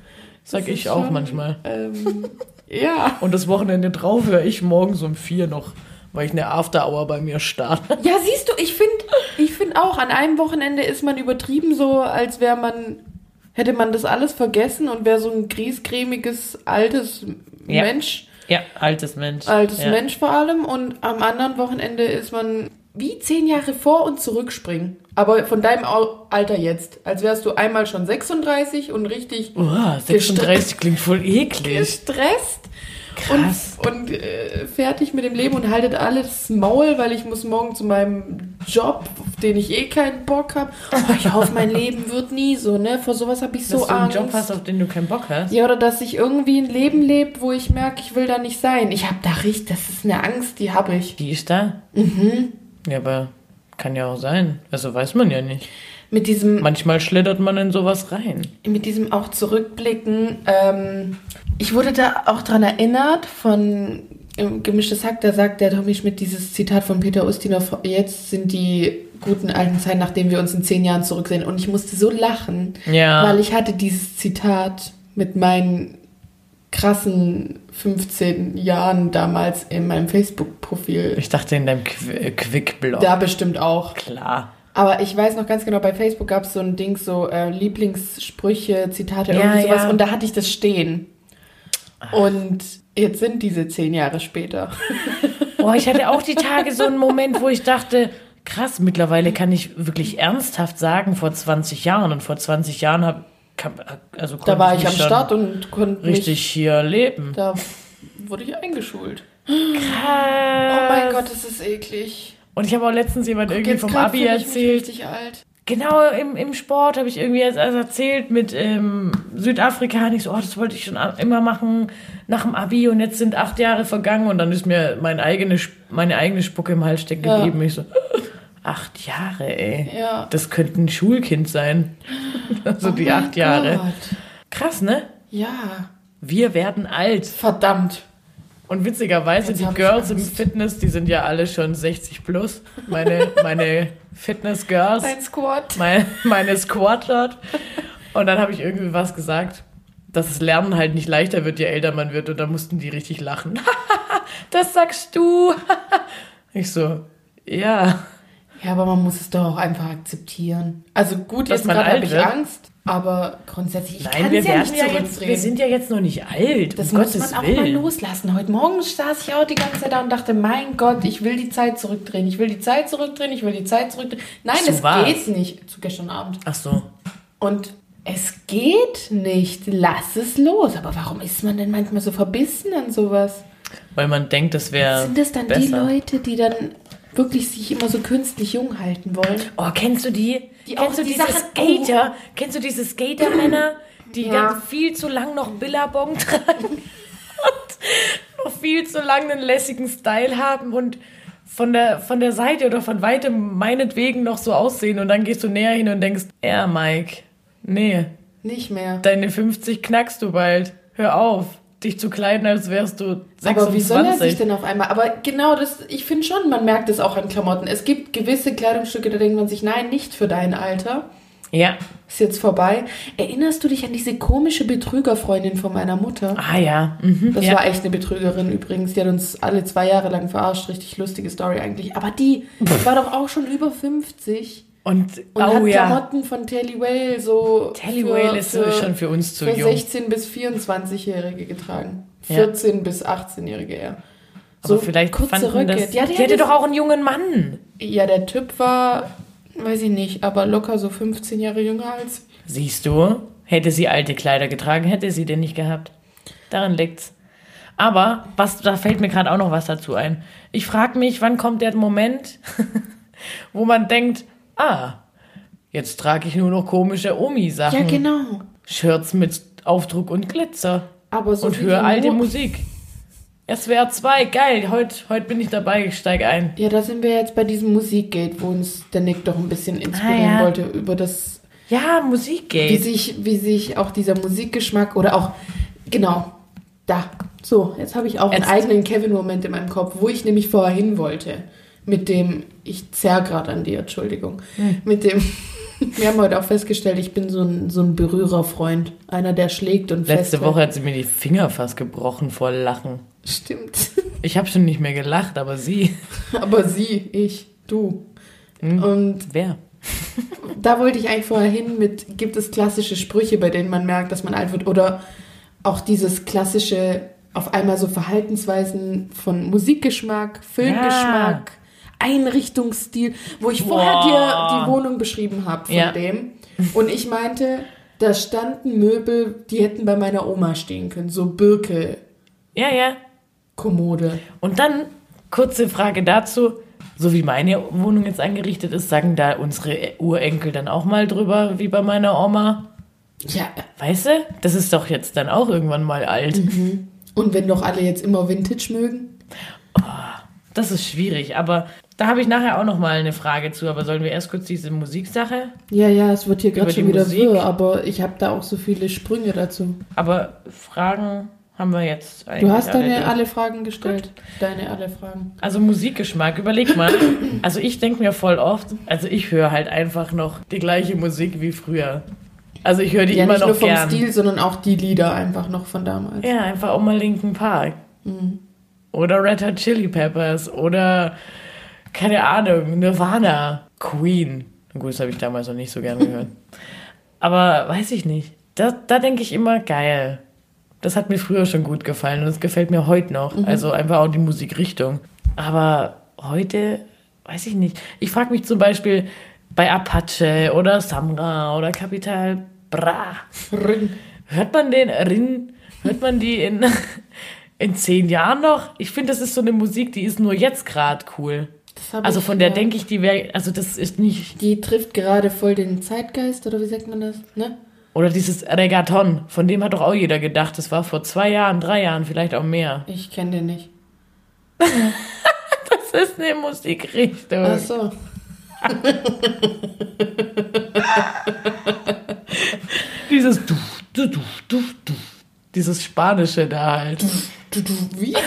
Sag ich auch schon- manchmal. ähm, ja. Und das Wochenende drauf höre ich morgens um vier noch, weil ich eine After-Hour bei mir starte. Ja, siehst du, ich finde ich find auch, an einem Wochenende ist man übertrieben so, als wäre man hätte man das alles vergessen und wäre so ein griesgrämiges, altes Ja. Mensch, Ja, altes Mensch. altes ja. Mensch vor allem. Und am anderen Wochenende ist man wie zehn Jahre vor und zurückspringen. Aber von deinem Alter jetzt. Als wärst du einmal schon 36 und richtig Uah, 36 klingt voll eklig. gestresst. Krass. Und, und äh, fertig mit dem Leben und haltet alles Maul, weil ich muss morgen zu meinem Job, auf den ich eh keinen Bock habe. Oh, ich hoffe, mein Leben wird nie so, ne? Vor sowas habe ich so Dass du einen Angst. Job hast, auf den du keinen Bock hast. Ja, oder dass ich irgendwie ein Leben lebt, wo ich merke, ich will da nicht sein. Ich habe da richtig, das ist eine Angst, die habe ich. Die ist da. Mhm. Ja, aber kann ja auch sein. Also weiß man ja nicht. Mit diesem, Manchmal schlittert man in sowas rein. mit diesem auch zurückblicken. Ähm, ich wurde da auch dran erinnert von Gemischtes Hack, da sagt der Tommy Schmidt dieses Zitat von Peter Ustinov, jetzt sind die guten alten Zeiten, nachdem wir uns in zehn Jahren zurücksehen. Und ich musste so lachen, Ja. weil ich hatte dieses Zitat mit meinen krassen 15 Jahren damals in meinem Facebook-Profil. Ich dachte in deinem Qu äh, Quick-Blog. Da bestimmt auch. Klar. Aber ich weiß noch ganz genau, bei Facebook gab es so ein Ding, so äh, Lieblingssprüche, Zitate, Ja, irgendwie sowas. ja. Und da hatte ich das stehen. Und jetzt sind diese zehn Jahre später. [laughs] Boah, ich hatte auch die Tage so einen Moment, wo ich dachte, krass, mittlerweile kann ich wirklich ernsthaft sagen, vor 20 Jahren. Und vor 20 Jahren hab, kann, also Da war ich mich am Start und konnte richtig hier leben. da wurde ich eingeschult. Krass. Oh mein Gott, das ist eklig. Und ich habe auch letztens jemand irgendwie Jetzt vom Abi ich erzählt. richtig alt. Genau, im, im Sport habe ich irgendwie jetzt also erzählt mit ähm, Südafrika. Und ich so, oh, das wollte ich schon immer machen nach dem Abi. Und jetzt sind acht Jahre vergangen. Und dann ist mir mein eigene, meine eigene Spucke im Hals stecken Ja. geblieben. Ich so, [laughs] acht Jahre, ey. Ja. Das könnte ein Schulkind sein. [laughs] [laughs] so die Oh mein acht Jahre. Gott. Krass, ne? Ja, Wir werden alt. verdammt. Und witzigerweise, Jetzt die Girls im. Fitness, die sind ja alle schon 60 plus. Meine, meine Fitness-Girls. Ein Squad. meine, meine Squad dort. Und dann habe ich irgendwie was gesagt, dass das Lernen halt nicht leichter wird, je älter man wird. Und da mussten die richtig lachen. [laughs] das sagst du. [laughs] ich so, ja. Ja, aber man muss es doch auch einfach akzeptieren. Also gut, Dass jetzt man alt habe ich wird? Angst, aber grundsätzlich, ich Nein, kann wir es ja werden nicht ja jetzt, zurückdrehen. wir sind ja jetzt noch nicht alt. das um muss Gottes man auch Willen. mal loslassen. Heute Morgen saß ich auch die ganze Zeit da und dachte, mein Gott, ich will die Zeit zurückdrehen. Ich will die Zeit zurückdrehen, ich will die Zeit zurückdrehen. Nein, Zu es was? geht nicht. Zu gestern Abend. Ach so. Und es geht nicht. Lass es los. Aber warum ist man denn manchmal so verbissen an sowas? Weil man denkt, das wäre Sind das dann die besser. Leute, die dann wirklich sich immer so künstlich jung halten wollen? Oh, kennst du die? Die auch kennst du die diese Sachen- Skater? Kennst du diese Skater-Männer, die Ja. ganz viel zu lang noch Billabong [laughs] tragen und noch viel zu lang einen lässigen Style haben und von der, von der Seite oder von weitem meinetwegen noch so aussehen und dann gehst du näher hin und denkst, ja, Mike, nee, Nicht mehr. deine 50 knackst du bald. Hör auf, dich zu kleiden, als wärst du 26. Aber wie soll er sich denn auf einmal? Aber genau das, ich finde schon, man merkt es auch an Klamotten. Es gibt gewisse Kleidungsstücke, da denkt man sich, nein, nicht für dein Alter. Ja. Ist jetzt vorbei. Erinnerst du dich an diese komische Betrügerfreundin von meiner Mutter? Ah ja. Mhm. Das ja. war echt eine Betrügerin übrigens. Die hat uns alle zwei Jahre lang verarscht. Richtig lustige Story eigentlich. Aber die war doch auch schon über 50 und, und oh hat ja. Klamotten von Telly Whale so. Telly für- Whale ist so für- schon für uns zu für jung. 16- bis 24-Jährige getragen. Ja. 14- bis 18-Jährige eher. Aber vielleicht kurze Röcke. das, Die hatte, die hatte ja doch auch einen jungen Mann. Ja, der Typ war, weiß ich nicht, aber locker so 15 Jahre jünger als. Siehst du, hätte sie alte Kleider getragen, hätte sie den nicht gehabt. Daran liegt's. Aber was, da fällt mir gerade auch noch was dazu ein. Ich frage mich, wann kommt der Moment, [laughs] wo man denkt, ah, jetzt trage ich nur noch komische Omi-Sachen. Ja, genau. Shirts mit Aufdruck und Glitzer. Aber so und wie höre die alte Mo- Musik. SWR 2, geil, heute heut bin ich dabei, ich steige ein. Ja, da sind wir jetzt bei diesem Musikgate, wo uns der Nick doch ein bisschen inspirieren Ah, ja. wollte über das, Ja, wie Musikgate. sich, wie sich auch dieser Musikgeschmack oder auch, genau, da. So, jetzt habe ich auch einen Jetzt- eigenen Kevin-Moment in meinem Kopf, wo ich nämlich vorher hin wollte. Mit dem, ich zerr gerade an dir, Entschuldigung. Hm. Mit dem, [laughs] wir haben heute auch festgestellt, ich bin so ein, so ein Berührerfreund. Einer, der schlägt und Letzte festhält. Woche hat sie mir die Finger fast gebrochen vor Lachen. Stimmt. [laughs] Ich habe schon nicht mehr gelacht, aber sie. Aber sie, ich, du. Hm. Und Wer? da wollte ich eigentlich vorher hin mit, gibt es klassische Sprüche, bei denen man merkt, dass man alt wird? Oder auch dieses klassische, auf einmal so Verhaltensweisen von Musikgeschmack, Filmgeschmack, Einrichtungsstil, wo ich vorher dir die Wohnung beschrieben habe von Ja. dem. Und ich meinte, da standen Möbel, die hätten bei meiner Oma stehen können. So Birke, Ja, ja. Kommode. Und dann, kurze Frage dazu. So wie meine Wohnung jetzt eingerichtet ist, sagen da unsere Urenkel dann auch mal drüber, wie bei meiner Oma. Ja, Weißt du? Das ist doch jetzt dann auch irgendwann mal alt. und wenn doch alle jetzt immer Vintage mögen? Das ist schwierig, aber da habe ich nachher auch noch mal eine Frage zu. Aber sollen wir erst kurz diese Musiksache? Ja, ja, es wird hier gerade schon wieder Musik? wirr, aber ich habe da auch so viele Sprünge dazu. Aber Fragen haben wir jetzt eigentlich. Du hast deine alle. alle Fragen gestellt. Deine alle Fragen. Also Musikgeschmack, überleg mal. Also ich denke mir voll oft, also ich höre halt einfach noch die gleiche Musik wie früher. Also ich höre die ja, immer nicht noch nur vom gern. Stil, sondern auch die Lieder einfach noch von damals. Ja, einfach auch mal Linkin Park. Mhm. Oder Red Hot Chili Peppers. Oder, keine Ahnung, Nirvana. Queen. Gut, das habe ich damals noch nicht so gern gehört. Aber weiß ich nicht. Da, da denke ich immer, geil. Das hat mir früher schon gut gefallen und es gefällt mir heute noch. Mhm. Also einfach auch die Musikrichtung. Aber heute, weiß ich nicht. Ich frage mich zum Beispiel bei Apache oder Samra oder Capital Bra. Rin. Hört man den Rin, hört man die in, [laughs] in zehn Jahren noch? Ich finde, das ist so eine Musik, die ist nur jetzt gerade cool. Also von der denke ich, die wäre, also das ist nicht, Die trifft gerade voll den Zeitgeist, oder wie sagt man das? Ne? oder dieses Regaton, von dem hat doch auch jeder gedacht, das war vor zwei Jahren, drei Jahren, vielleicht auch mehr. Ich kenne den nicht. [laughs] Das ist eine Musikrichtung. Ach so. [laughs] Dieses du, du, du, du, du. Dieses Spanische da halt. Du, du, wie?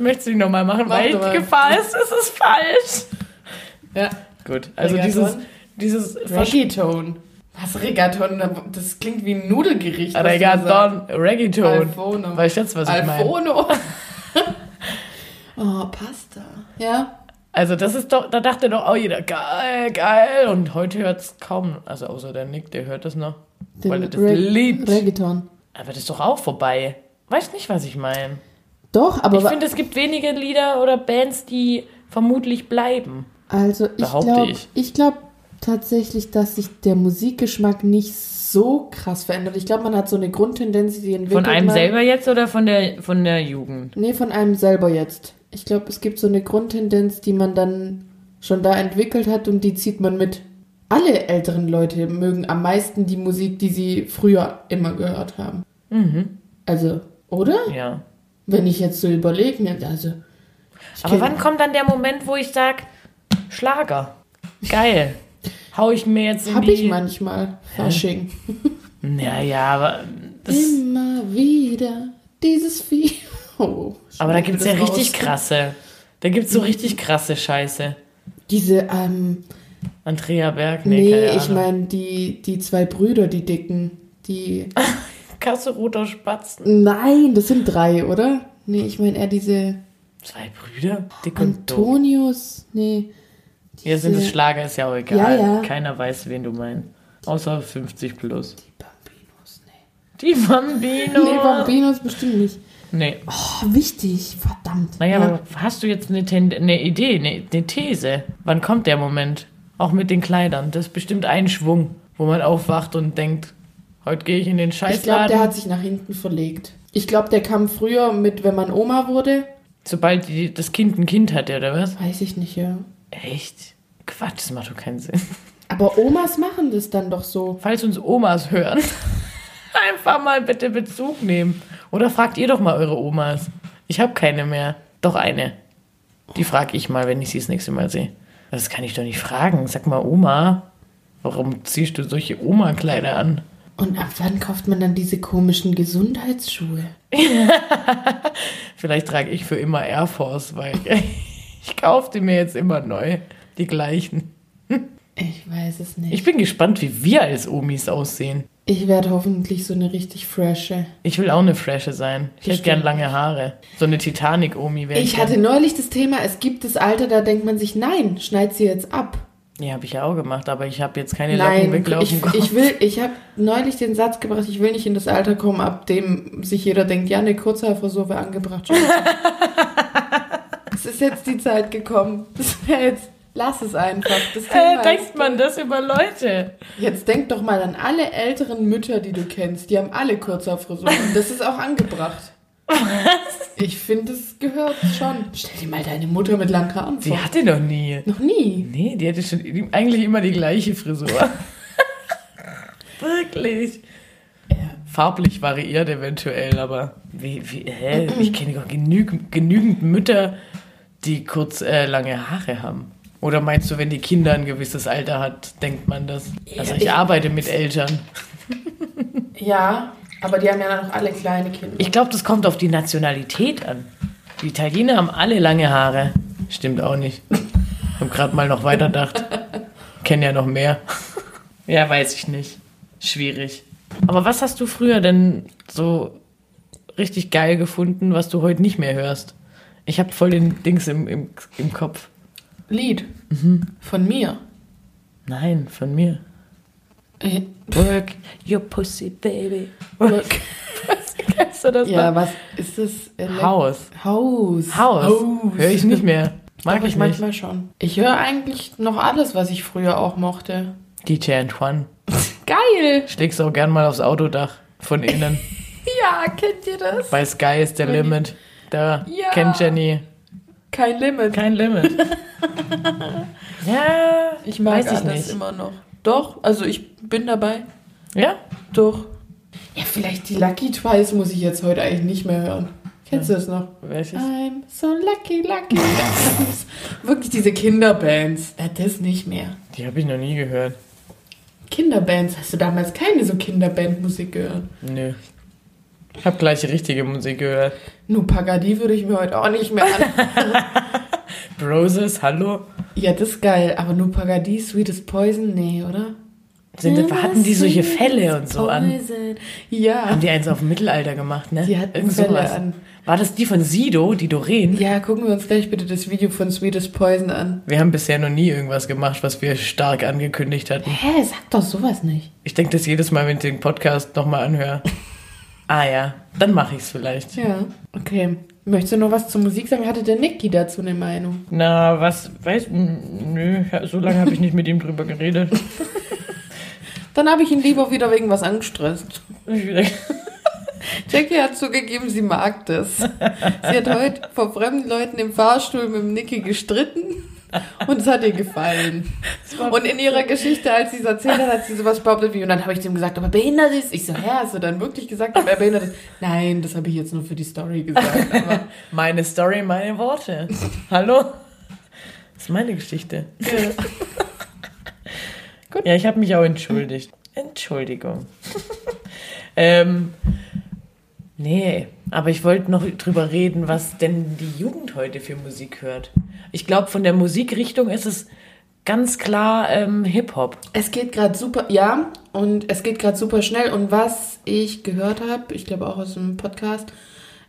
Ich möchte es nicht nochmal machen, Mach weil die Gefahr ist, es ist falsch. Ja. Gut, also Reggaeton? dieses, dieses Reggaeton. Was Reggaeton? Das klingt wie ein Nudelgericht. Reggaeton, Reggaeton. Alfono. Weißt du jetzt, was ich meine? Alfono. [laughs] oh, Pasta. Ja. Also das ist doch, da dachte doch auch jeder, geil, geil. Und heute hört es kaum, also außer der Nick, der hört das noch. weil er das Reg- liebt. Reggaeton. Aber das ist doch auch vorbei. Weißt nicht, was ich meine. Doch, aber Ich finde, es gibt wenige Lieder oder Bands, die vermutlich bleiben. also ich glaube, ich. ich glaube tatsächlich, dass sich der Musikgeschmack nicht so krass verändert. Ich glaube, man hat so eine Grundtendenz, die entwickelt Von einem man. selber jetzt oder von der, von der Jugend? Nee, von einem selber jetzt. Ich glaube, es gibt so eine Grundtendenz, die man dann schon da entwickelt hat und die zieht man mit. Alle älteren Leute mögen am meisten die Musik, die sie früher immer gehört haben. Mhm. Also, oder? Ja. Wenn ich jetzt so überlege, ne, also. Aber wann kommt dann der Moment, wo ich sag, Schlager? Geil. Hau ich mir jetzt in Hab die... ich manchmal. Fasching. Naja, aber das... Immer wieder dieses Vieh. Oh, Aber da gibt's wir ja das richtig raus. krasse. Da gibt's so richtig krasse Scheiße. Diese, ähm, Andrea Berg, nee, nee, ich meine, die, die zwei Brüder, die dicken, die. [laughs] Kasse roter Spatzen. Nein, das sind drei, oder? Nee, ich meine eher diese Zwei Brüder? Dick und. Antonius. Nee. Ja, sind es diese- Schlager, ist ja auch egal. Ja, ja. Keiner weiß, wen du meinst. Außer 50 plus. Bambinos, nee. Die Bambino. Nee, Bambinos bestimmt nicht. Nee. Oh, wichtig, verdammt. Naja, Ja. aber hast du jetzt eine, Ten eine Idee, eine, eine These? Wann kommt der Moment? Auch mit den Kleidern. Das ist bestimmt ein Schwung, wo man aufwacht und denkt, heute gehe ich in den Ich glaube, Scheißladen. der hat sich nach hinten verlegt. Ich glaube, der kam früher mit, wenn man Oma wurde. Sobald die, das Kind ein Kind hatte, oder was? Weiß ich nicht, ja. Echt? Quatsch, das macht doch keinen Sinn. Aber Omas machen das dann doch so. Falls uns Omas hören, [laughs] einfach mal bitte Bezug nehmen. Oder fragt ihr doch mal eure Omas. Ich habe keine mehr. Doch eine. Die frage ich mal, wenn ich sie das nächste Mal sehe. Das kann ich doch nicht fragen. Sag mal, Oma, warum ziehst du solche Oma-Kleider an? Und ab wann kauft man dann diese komischen Gesundheitsschuhe? [laughs] Vielleicht trage ich für immer Air Force, weil [laughs] ich, ich kaufte mir jetzt immer neu. Die gleichen. Ich weiß es nicht. Ich bin gespannt, wie wir als Omis aussehen. Ich werde hoffentlich so eine richtig frische. Ich will auch eine Fresche sein. Ich hätte Bestimmt. gern lange Haare. So eine Titanic-Omi wäre Ich hatte neulich das Thema, es gibt das Alter, da denkt man sich, nein, schneid sie jetzt ab. Ja, habe ich ja auch gemacht, aber ich habe jetzt keine Locken Nein, weglaufen ich, ich will, ich habe neulich den Satz gebracht, ich will nicht in das Alter kommen, ab dem sich jeder denkt, ja, eine Kurzhaarfrisur wäre angebracht. [laughs] es ist jetzt die Zeit gekommen. Das wäre jetzt, lass es einfach. Das Thema Äh, denkt man das über Leute? Jetzt denk doch mal an alle älteren Mütter, die du kennst. Die haben alle Kurzhaarfrisuren. Das ist auch angebracht. Ich finde, es gehört schon. Stell dir mal deine Mutter mit langen Haaren Die vor. hatte noch nie. Noch nie. Nee, die hatte schon eigentlich immer die gleiche Frisur. [laughs] Wirklich. Farblich variiert eventuell, aber wie, wie, hä? [clears throat] ich kenne doch genügend, genügend Mütter, die kurz äh, lange Haare haben. Oder meinst du, wenn die Kinder ein gewisses Alter hat, denkt man das? Also ich- arbeite mit Eltern. Ja, aber die haben ja noch alle kleine Kinder. Ich glaube, das kommt auf die Nationalität an. Die Italiener haben alle lange Haare. Stimmt auch nicht. Hab gerade mal noch weiterdacht. [laughs] Kennen ja noch mehr. ja, weiß ich nicht. Schwierig. Aber was hast du früher denn so richtig geil gefunden, was du heute nicht mehr hörst? Ich habe voll den Dings im, im, im Kopf. Lied. Von mir. Nein, von mir. Äh, Work your pussy, baby. Work. was [laughs] kennst du das Ja, noch? was ist das? Elek- Haus. Haus. Haus. Höre ich nicht mehr. Mag ich ich nicht. manchmal schon. Ich höre eigentlich noch alles, was ich früher auch mochte. DJ Antoine. [laughs] Geil! Schlägst auch gern mal aufs Autodach von innen. [laughs] Ja, kennt ihr das? Bei Sky ist der Wenn Limit. Da Ja. kennt Jenny. Kein Limit. Kein Limit. ja, Ich mag weiß ich alles nicht. immer noch. Doch, also ich bin dabei. Ja? Doch. Ja, vielleicht die Lucky Twice muss ich jetzt heute eigentlich nicht mehr hören. Kennst du das noch? Welches? I'm so lucky, lucky. [laughs] Wirklich diese Kinderbands. Das nicht mehr. Die habe ich noch nie gehört. Kinderbands. Hast du damals keine so Kinderbandmusik gehört? Nö. Ich habe gleich die richtige Musik gehört. Nu Pagadi würde ich mir heute auch nicht mehr an. Broses, [laughs] hallo? Ja, das ist geil. Aber Nu Pagadi, Sweetest Poison? Nee, oder? Sind, hatten die solche Fälle und so an? Poison. Ja. Haben die eins auf dem Mittelalter gemacht, ne? Die hatten Irgend Fälle sowas. an. War das die von Sido, die Doreen? Ja, gucken wir uns gleich bitte das Video von Sweetest Poison an. Wir haben bisher noch nie irgendwas gemacht, was wir stark angekündigt hatten. Hä, sag doch sowas nicht. Ich denke das jedes Mal, wenn ich den Podcast nochmal anhöre. [laughs] Ah ja, dann mache ich es vielleicht. Ja. Okay. Möchtest du noch was zur Musik sagen? Hatte der Nicky dazu eine Meinung? Na, was, weiß, nö, so lange habe ich nicht mit ihm drüber geredet. [laughs] Dann habe ich ihn lieber wieder wegen was angestresst. [laughs] Jackie hat zugegeben, sie mag das. Sie hat heute vor fremden Leuten im Fahrstuhl mit dem Nicky gestritten und es hat ihr gefallen. Und in ihrer Geschichte, als sie es erzählt hat, hat sie sowas behauptet wie, und dann habe ich dem gesagt, ob er behindert ist. Ich so, hä, hast du dann wirklich gesagt, ob er behindert ist? Nein, das habe ich jetzt nur für die Story gesagt. Aber [laughs] Meine Story, meine Worte. Hallo? Das ist meine Geschichte. [laughs] Gut. Ja, ich habe mich auch entschuldigt. Entschuldigung. [laughs] ähm, nee, aber ich wollte noch drüber reden, was denn die Jugend heute für Musik hört. Ich glaube, von der Musikrichtung ist es ganz klar ähm, Hip-Hop. es geht gerade super, ja, und es geht gerade super schnell. Und was ich gehört habe, ich glaube auch aus dem Podcast,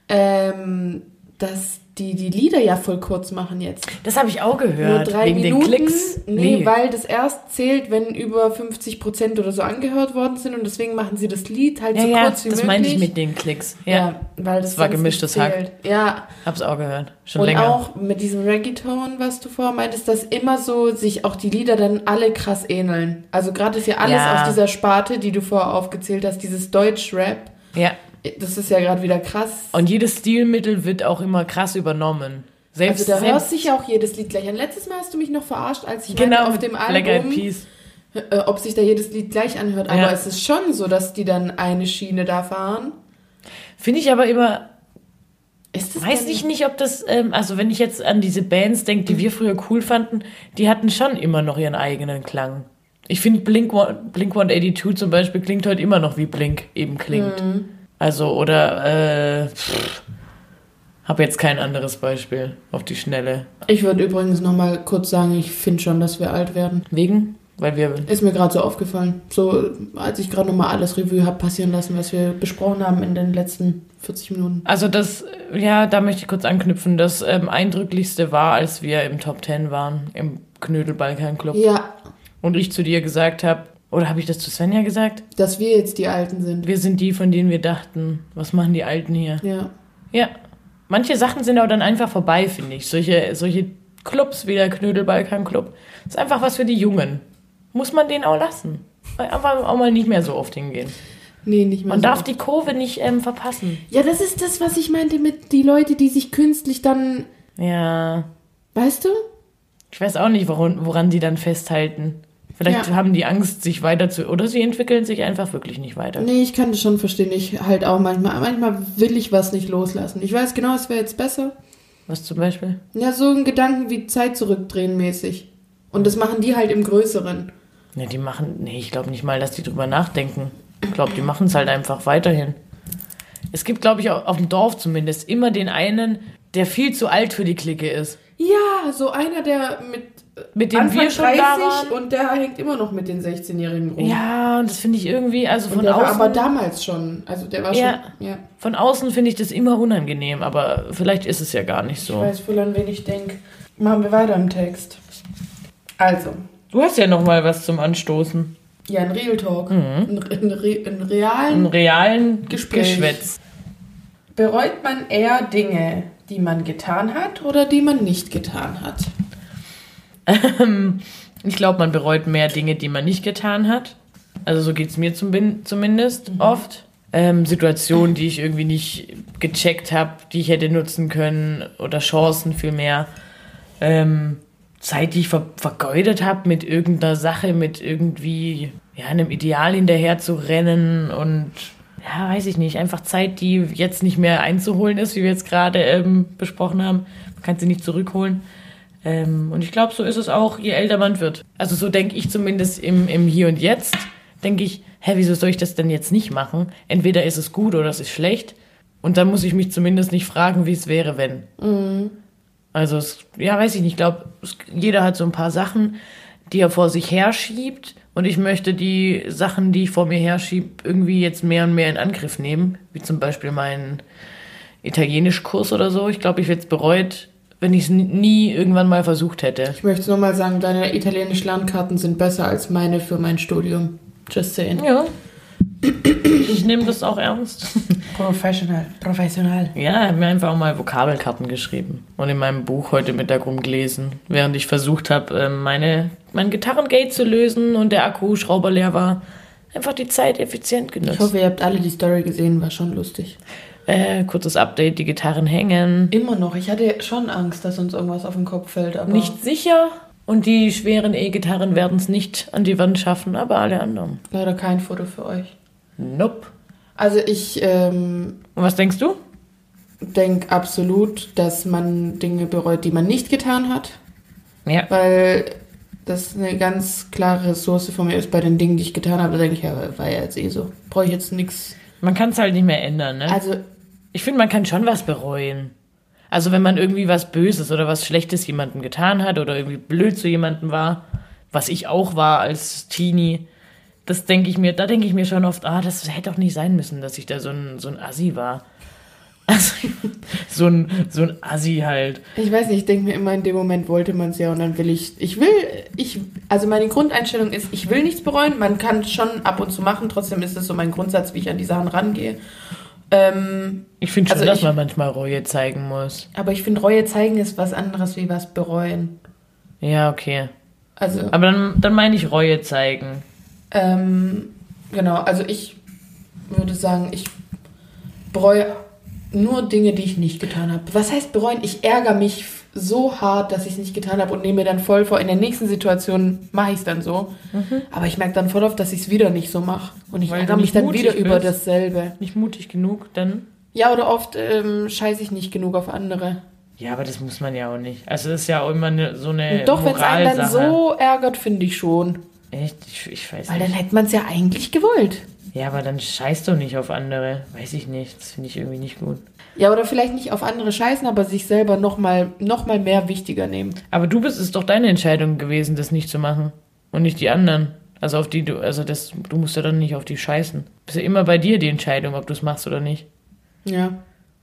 ähm, dass die die Lieder ja voll kurz machen jetzt. Das habe ich auch Nur gehört. drei wegen Minuten. den Klicks. Nee, weil das erst zählt, wenn über 50 Prozent oder so angehört worden sind und deswegen machen sie das Lied halt ja, so ja, kurz wie das möglich. meine ich mit den Klicks. Ja, Ja, weil das, Das war gemischtes Hack. Ja, hab's auch gehört. Schon und länger. auch mit diesem Reggaeton, was du vorher meintest, dass immer so sich auch die Lieder dann alle krass ähneln. Also gerade ist ja alles Ja. aus dieser Sparte, die du vorher aufgezählt hast, dieses Deutsch-Rap. Ja. Das ist ja gerade wieder krass. Und jedes Stilmittel wird auch immer krass übernommen. Selbst, Also da hört selbst sich ja auch jedes Lied gleich an. Letztes Mal hast du mich noch verarscht, als ich genau auf dem Black Eyed Album, Peas. äh, ob sich da jedes Lied gleich anhört. Aber Ja. es ist schon so, dass die dann eine Schiene da fahren. Finde ich aber immer, weiß ich nicht, ob das, ähm, also wenn ich jetzt an diese Bands denke, die wir früher cool fanden, die hatten schon immer noch ihren eigenen Klang. Ich finde Blink, Blink 182 zum Beispiel klingt heute immer noch wie Blink eben klingt. Mhm. Also, oder, äh, pff, habe jetzt kein anderes Beispiel auf die Schnelle. Ich würde übrigens noch mal kurz sagen, ich finde schon, dass wir alt werden. Wegen? Weil wir, Ist mir gerade so aufgefallen. So, als ich gerade noch mal alles Revue habe passieren lassen, was wir besprochen haben in den letzten 40 Minuten. also das, ja, da möchte ich kurz anknüpfen. Das ähm, eindrücklichste war, als wir im Top 10 waren, im Knödel Balkan Club. Ja, und ich zu dir gesagt habe, oder habe ich das zu Svenja gesagt? Dass wir jetzt die Alten sind. Wir sind die, von denen wir dachten, was machen die Alten hier? Ja. Ja. Manche Sachen sind aber dann einfach vorbei, finde ich. Solche, solche Clubs wie der Knödel-Balkan-Club. ist einfach was für die Jungen. Muss man den auch lassen. Einfach auch mal nicht mehr so oft hingehen. Nee, nicht mehr Man so. darf die Kurve nicht ähm, verpassen. Ja, das ist das, was ich meinte mit die Leute, die sich künstlich dann. Ja. Weißt du? Ich weiß auch nicht, woran, woran die dann festhalten. Vielleicht Ja. haben die Angst, sich weiter zu. Oder sie entwickeln sich einfach wirklich nicht weiter. Nee, ich kann das schon verstehen. Ich halt auch manchmal. Manchmal will ich was nicht loslassen. Ich weiß genau, es wäre jetzt besser. Was zum Beispiel? Ja, so ein Gedanken wie Zeit zurückdrehen mäßig. Und das machen die halt im Größeren. Ja, die machen. Nee, ich glaube nicht mal, dass die drüber nachdenken. Ich glaube, die machen es halt einfach weiterhin. Es gibt, glaube ich, auch auf dem Dorf zumindest immer den einen, der viel zu alt für die Clique ist. Ja, so einer, der mit, Mit dem Anfang wir schon da 30 waren. und der hängt immer noch mit den 16-Jährigen rum. Ja, und das finde ich irgendwie, also und von der war aber außen, damals schon. Also der war Ja. schon. Ja. von außen finde ich das immer unangenehm, aber vielleicht ist es ja gar nicht Ich so. weiß wohl, an wen ich denke. Machen wir weiter im Text. Also, Du hast ja noch mal was zum Anstoßen. ja, ein Real Talk. Mhm. Ein, ein, Re- ein realen. realen Gespräch. Geschwätz. Bereut man eher Dinge, die man getan hat oder die man nicht getan hat? Ich glaube, man bereut mehr Dinge, die man nicht getan hat. Also so geht es mir zum, zumindest Mhm. oft. Ähm, Situationen, die ich irgendwie nicht gecheckt habe, die ich hätte nutzen können oder Chancen vielmehr. Ähm, Zeit, die ich ver vergeudet habe mit irgendeiner Sache, mit irgendwie ja, einem Ideal hinterher zu rennen und ja, weiß ich nicht, einfach Zeit, die jetzt nicht mehr einzuholen ist, wie wir jetzt gerade ähm, besprochen haben. Man kann sie nicht zurückholen. Ähm, und ich glaube, so ist es auch, je älter man wird. Also so denke ich zumindest im, im Hier und Jetzt. Denke ich, hä, wieso soll ich das denn jetzt nicht machen? Entweder ist es gut oder es ist schlecht. Und dann muss ich mich zumindest nicht fragen, wie es wäre, wenn. Also, es, ja, weiß ich nicht. Ich glaube, jeder hat so ein paar Sachen, die er vor sich herschiebt. Und ich möchte die Sachen, die ich vor mir herschiebe, irgendwie jetzt mehr und mehr in Angriff nehmen. Wie zum Beispiel meinen Italienischkurs oder so. Ich glaube, ich hätte es bereut, wenn ich es nie irgendwann mal versucht hätte. Ich möchte nur mal sagen, deine italienischen Lernkarten sind besser als meine für mein Studium. Just saying. Ja. Ich nehme das auch ernst. Professional. Professional. Ja, ich habe mir einfach auch mal Vokabelkarten geschrieben und in meinem Buch heute Mittag rumgelesen, während ich versucht habe, ähm, meine, mein Gitarrengate zu lösen und der Akkuschrauber leer war. Einfach die Zeit effizient Ich genutzt. hoffe, ihr habt alle die Story gesehen, war schon lustig. Äh, kurzes Update, die Gitarren hängen. Immer noch. Ich hatte schon Angst, dass uns irgendwas auf den Kopf fällt, aber. Nicht sicher und die schweren E-Gitarren werden es nicht an die Wand schaffen, aber alle anderen. Leider kein Foto für euch. Nope. Also ich ähm, Und was denkst du? denke absolut, dass man Dinge bereut, die man nicht getan hat. Ja. Weil das eine ganz klare Ressource von mir ist bei den Dingen, die ich getan habe. Da denke ich, ja, war ja jetzt eh so. Brauche ich jetzt nichts. Man kann es halt nicht mehr ändern, ne? Also, Ich finde, man kann schon was bereuen. Also wenn man irgendwie was Böses oder was Schlechtes jemandem getan hat oder irgendwie blöd zu jemandem war, was ich auch war als Teenie, das denke ich mir, da denke ich mir schon oft, ah, das hätte doch nicht sein müssen, dass ich da so ein, so ein Assi war. Also, [laughs] so ein, so ein Assi halt. ich weiß nicht, ich denke mir immer, in dem Moment wollte man es ja und dann will ich, ich will, ich, also meine Grundeinstellung ist, ich will nichts bereuen. Man kann es schon ab und zu machen, trotzdem ist es so mein Grundsatz, wie ich an die Sachen rangehe. Ähm, Ich finde schon, Also dass ich- man manchmal Reue zeigen muss. aber ich finde, Reue zeigen ist was anderes wie was bereuen. Ja, okay. Also, Aber dann, dann meine ich Reue zeigen. Ähm, genau, also ich würde sagen, ich bereue nur Dinge, die ich nicht getan habe. Was heißt bereuen? Ich ärgere mich so hart, dass ich es nicht getan habe und nehme mir dann voll vor, in der nächsten Situation mache ich es dann so. Aber ich merke dann voll oft, dass ich es wieder nicht so mache. Und ich Weil ärgere mich dann wieder über bist. dasselbe. Nicht mutig genug, dann. Ja, oder oft ähm, scheiße ich nicht genug auf andere. Ja, aber das muss man ja auch nicht. Also das ist ja auch immer eine, so eine Und doch, wenn es einen dann so ärgert, finde ich schon. Echt? Ich, ich weiß Weil nicht. dann hätte man es ja eigentlich gewollt. Ja, aber dann scheiß doch nicht auf andere. Weiß ich nicht. Das finde ich irgendwie nicht gut. Ja, oder vielleicht nicht auf andere scheißen, aber sich selber nochmal noch mal mehr wichtiger nehmen. Aber du bist, ist doch deine Entscheidung gewesen, das nicht zu machen. Und nicht die anderen. Also auf die du, also das, du musst ja dann nicht auf die scheißen. Das ist ja immer bei dir die Entscheidung, ob du es machst oder nicht. Ja.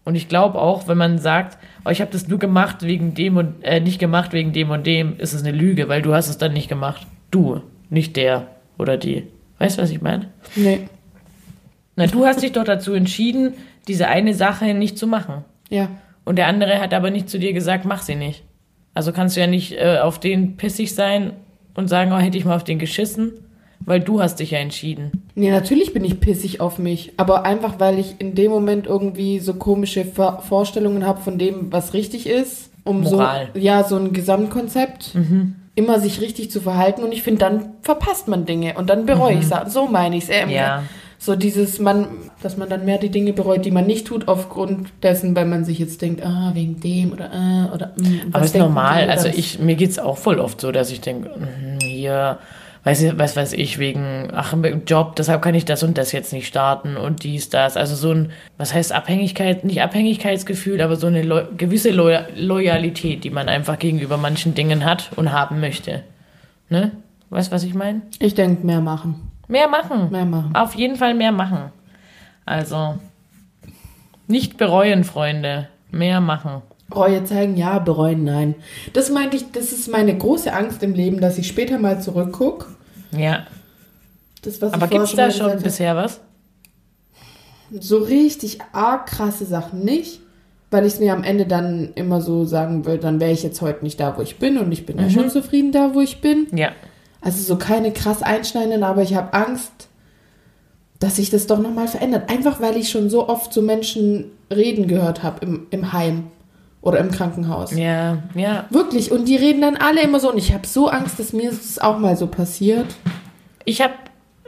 Und ich glaube auch, wenn man sagt, oh, ich habe das nur gemacht wegen dem und äh, nicht gemacht wegen dem und dem, ist es eine Lüge, weil du hast es dann nicht gemacht. Du. nicht der oder die. Weißt du, was ich meine? Nee. Na, du hast dich doch dazu entschieden, diese eine Sache nicht zu machen. Ja. Und der andere hat aber nicht zu dir gesagt, mach sie nicht. Also kannst du ja nicht äh, auf den pissig sein und sagen, oh, hätte ich mal auf den geschissen, weil du hast dich ja entschieden. Nee, natürlich bin ich pissig auf mich. Aber einfach, weil ich in dem Moment irgendwie so komische Ver Vorstellungen habe von dem, was richtig ist. Um Moral. so, ja, so ein Gesamtkonzept. Immer sich richtig zu verhalten. Und ich finde, dann verpasst man Dinge. Und dann bereue ich es. So meine ich es. Ähm, Ja. So dieses, man, dass man dann mehr die Dinge bereut, die man nicht tut, aufgrund dessen, weil man sich jetzt denkt, ah, wegen dem oder äh, oder mh, Aber ist normal. Also ich, mir geht's auch voll oft so, dass ich denke, mhm, hier, weiß ich, was weiß ich, wegen, ach, Job, deshalb kann ich das und das jetzt nicht starten und dies, das. Also so ein, was heißt Abhängigkeit, nicht Abhängigkeitsgefühl, aber so eine Lo gewisse Lo Loyalität, die man einfach gegenüber manchen Dingen hat und haben möchte. Ne? Weißt du, was ich meine? Ich denke, mehr machen. Mehr machen. Mehr machen. Auf jeden Fall mehr machen. Also, nicht bereuen, Freunde. Mehr machen. Reue zeigen, ja, bereuen, nein. Das meinte ich, das ist meine große Angst im Leben, dass ich später mal zurückgucke. Ja. Das, was Aber vorher gibt's da schon bisher was? So richtig arg krasse Sachen nicht, weil ich es mir am Ende dann immer so sagen will, dann wäre ich jetzt heute nicht da, wo ich bin und ich bin ja schon zufrieden da, wo ich bin. Ja. Also so keine krass einschneidenden, aber ich habe Angst, dass sich das doch nochmal verändert. Einfach weil ich schon so oft so Menschen reden gehört habe im, im Heim oder im Krankenhaus. Ja, ja. Wirklich. Und die reden dann alle immer so. Und ich habe so Angst, dass mir das auch mal so passiert. Ich habe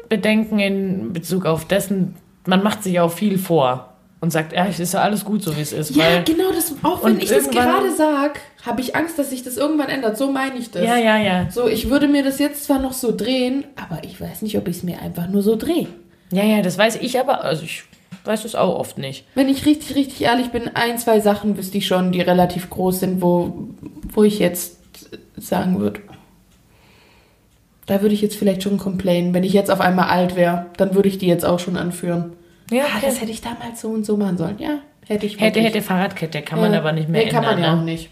Bedenken in Bezug auf dessen, man macht sich auch viel vor und sagt, ja, es ist ja alles gut so, wie es ist. Ja, genau. Das, auch wenn ich das gerade sag, habe ich Angst, dass sich das irgendwann ändert. So meine ich das. ja, ja, ja. So, ich würde mir das jetzt zwar noch so drehen, aber ich weiß nicht, ob ich es mir einfach nur so drehe. Ja, ja, das weiß ich aber, also ich weiß es auch oft nicht. Wenn ich richtig, richtig ehrlich bin, ein, zwei Sachen wüsste ich schon, die relativ groß sind, wo, wo ich jetzt sagen würde. Da würde ich jetzt vielleicht schon complainen. Wenn ich jetzt auf einmal alt wäre, dann würde ich die jetzt auch schon anführen. Ja, Ah, das hätte ich damals so und so machen sollen. Ja, hätte ich hätte, hätte Fahrradkette, kann man Ja. aber nicht mehr nee, kann ändern. man ja auch ne? nicht.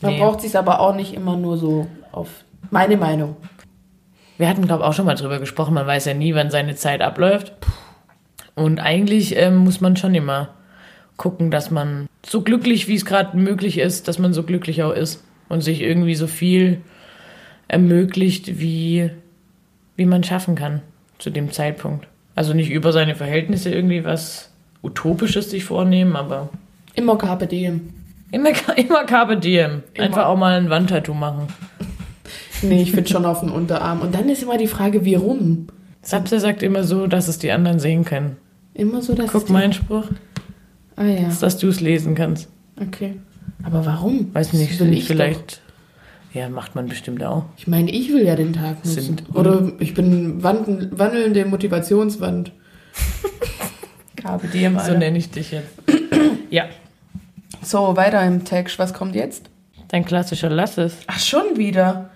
Man Nee. braucht sich aber auch nicht immer nur so auf meine Meinung. Wir hatten, glaube ich, auch schon mal drüber gesprochen, man weiß ja nie, wann seine Zeit abläuft. Und eigentlich ähm, muss man schon immer gucken, dass man so glücklich, wie es gerade möglich ist, dass man so glücklich auch ist und sich irgendwie so viel ermöglicht, wie, wie man schaffen kann zu dem Zeitpunkt. Also nicht über seine Verhältnisse irgendwie was Utopisches sich vornehmen, aber Immer Carpe Diem. immer, immer Carpe Diem. Immer. Einfach auch mal ein Wandtattoo machen. Nee, ich finde schon auf den Unterarm. Und dann ist immer die Frage, wie rum? Sapse sagt immer so, dass es die anderen sehen können. Immer so, dass Guck die- meinen Spruch. Ah ja, dass du es lesen kannst. okay. Aber warum? Weiß nicht, ich vielleicht. Ja, macht man bestimmt auch. Ich meine, ich will ja den Tag nutzen. Sind- Oder ich bin wandel- wandelnde Motivationswand. [laughs] Carpe Diem, So Alter. nenne ich dich jetzt. [coughs] ja, So, weiter im Text. Was kommt jetzt? dein klassischer Lass es. Ach, schon wieder.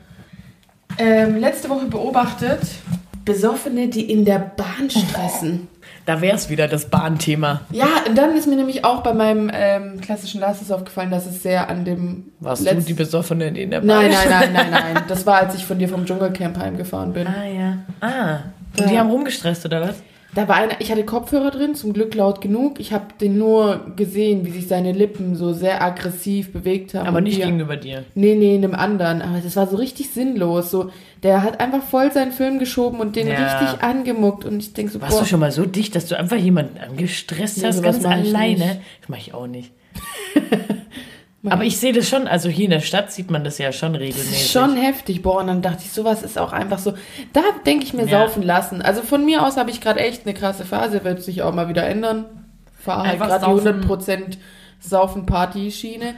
Ähm, letzte Woche beobachtet, Besoffene, die in der Bahn stressen. Da wäre es wieder das Bahnthema. Ja, und dann ist mir nämlich auch bei meinem ähm, klassischen Lasses aufgefallen, dass es sehr an dem. Warst Letz- du die Besoffenen in der Bahn? Nein, nein, nein, nein, [laughs] nein. Das war, als ich von dir vom Dschungelcamp heimgefahren bin. Ah, ja. Ah. Und Ja. die haben rumgestresst, oder was? Da war einer, ich hatte Kopfhörer drin, zum Glück laut genug. Ich habe den nur gesehen, wie sich seine Lippen so sehr aggressiv bewegt haben. Aber nicht er- gegenüber dir. Nee, nee, einem anderen. Aber das war so richtig sinnlos. So, der hat einfach voll seinen Film geschoben und den Ja. richtig angemuckt. Und ich denke so, Warst du schon mal so dicht, dass du einfach jemanden angestresst Nee, hast, ganz mach ich alleine? nicht. Das mache ich auch nicht. [laughs] Aber ich sehe das schon, also hier in der Stadt sieht man das ja schon regelmäßig. Schon heftig, boah, und dann dachte ich, sowas ist auch einfach so. Da denke ich mir Ja. saufen lassen. Also von mir aus habe ich gerade echt eine krasse Phase, wird sich auch mal wieder ändern. Fahre halt gerade die saufen. 100% Saufen-Party-Schiene.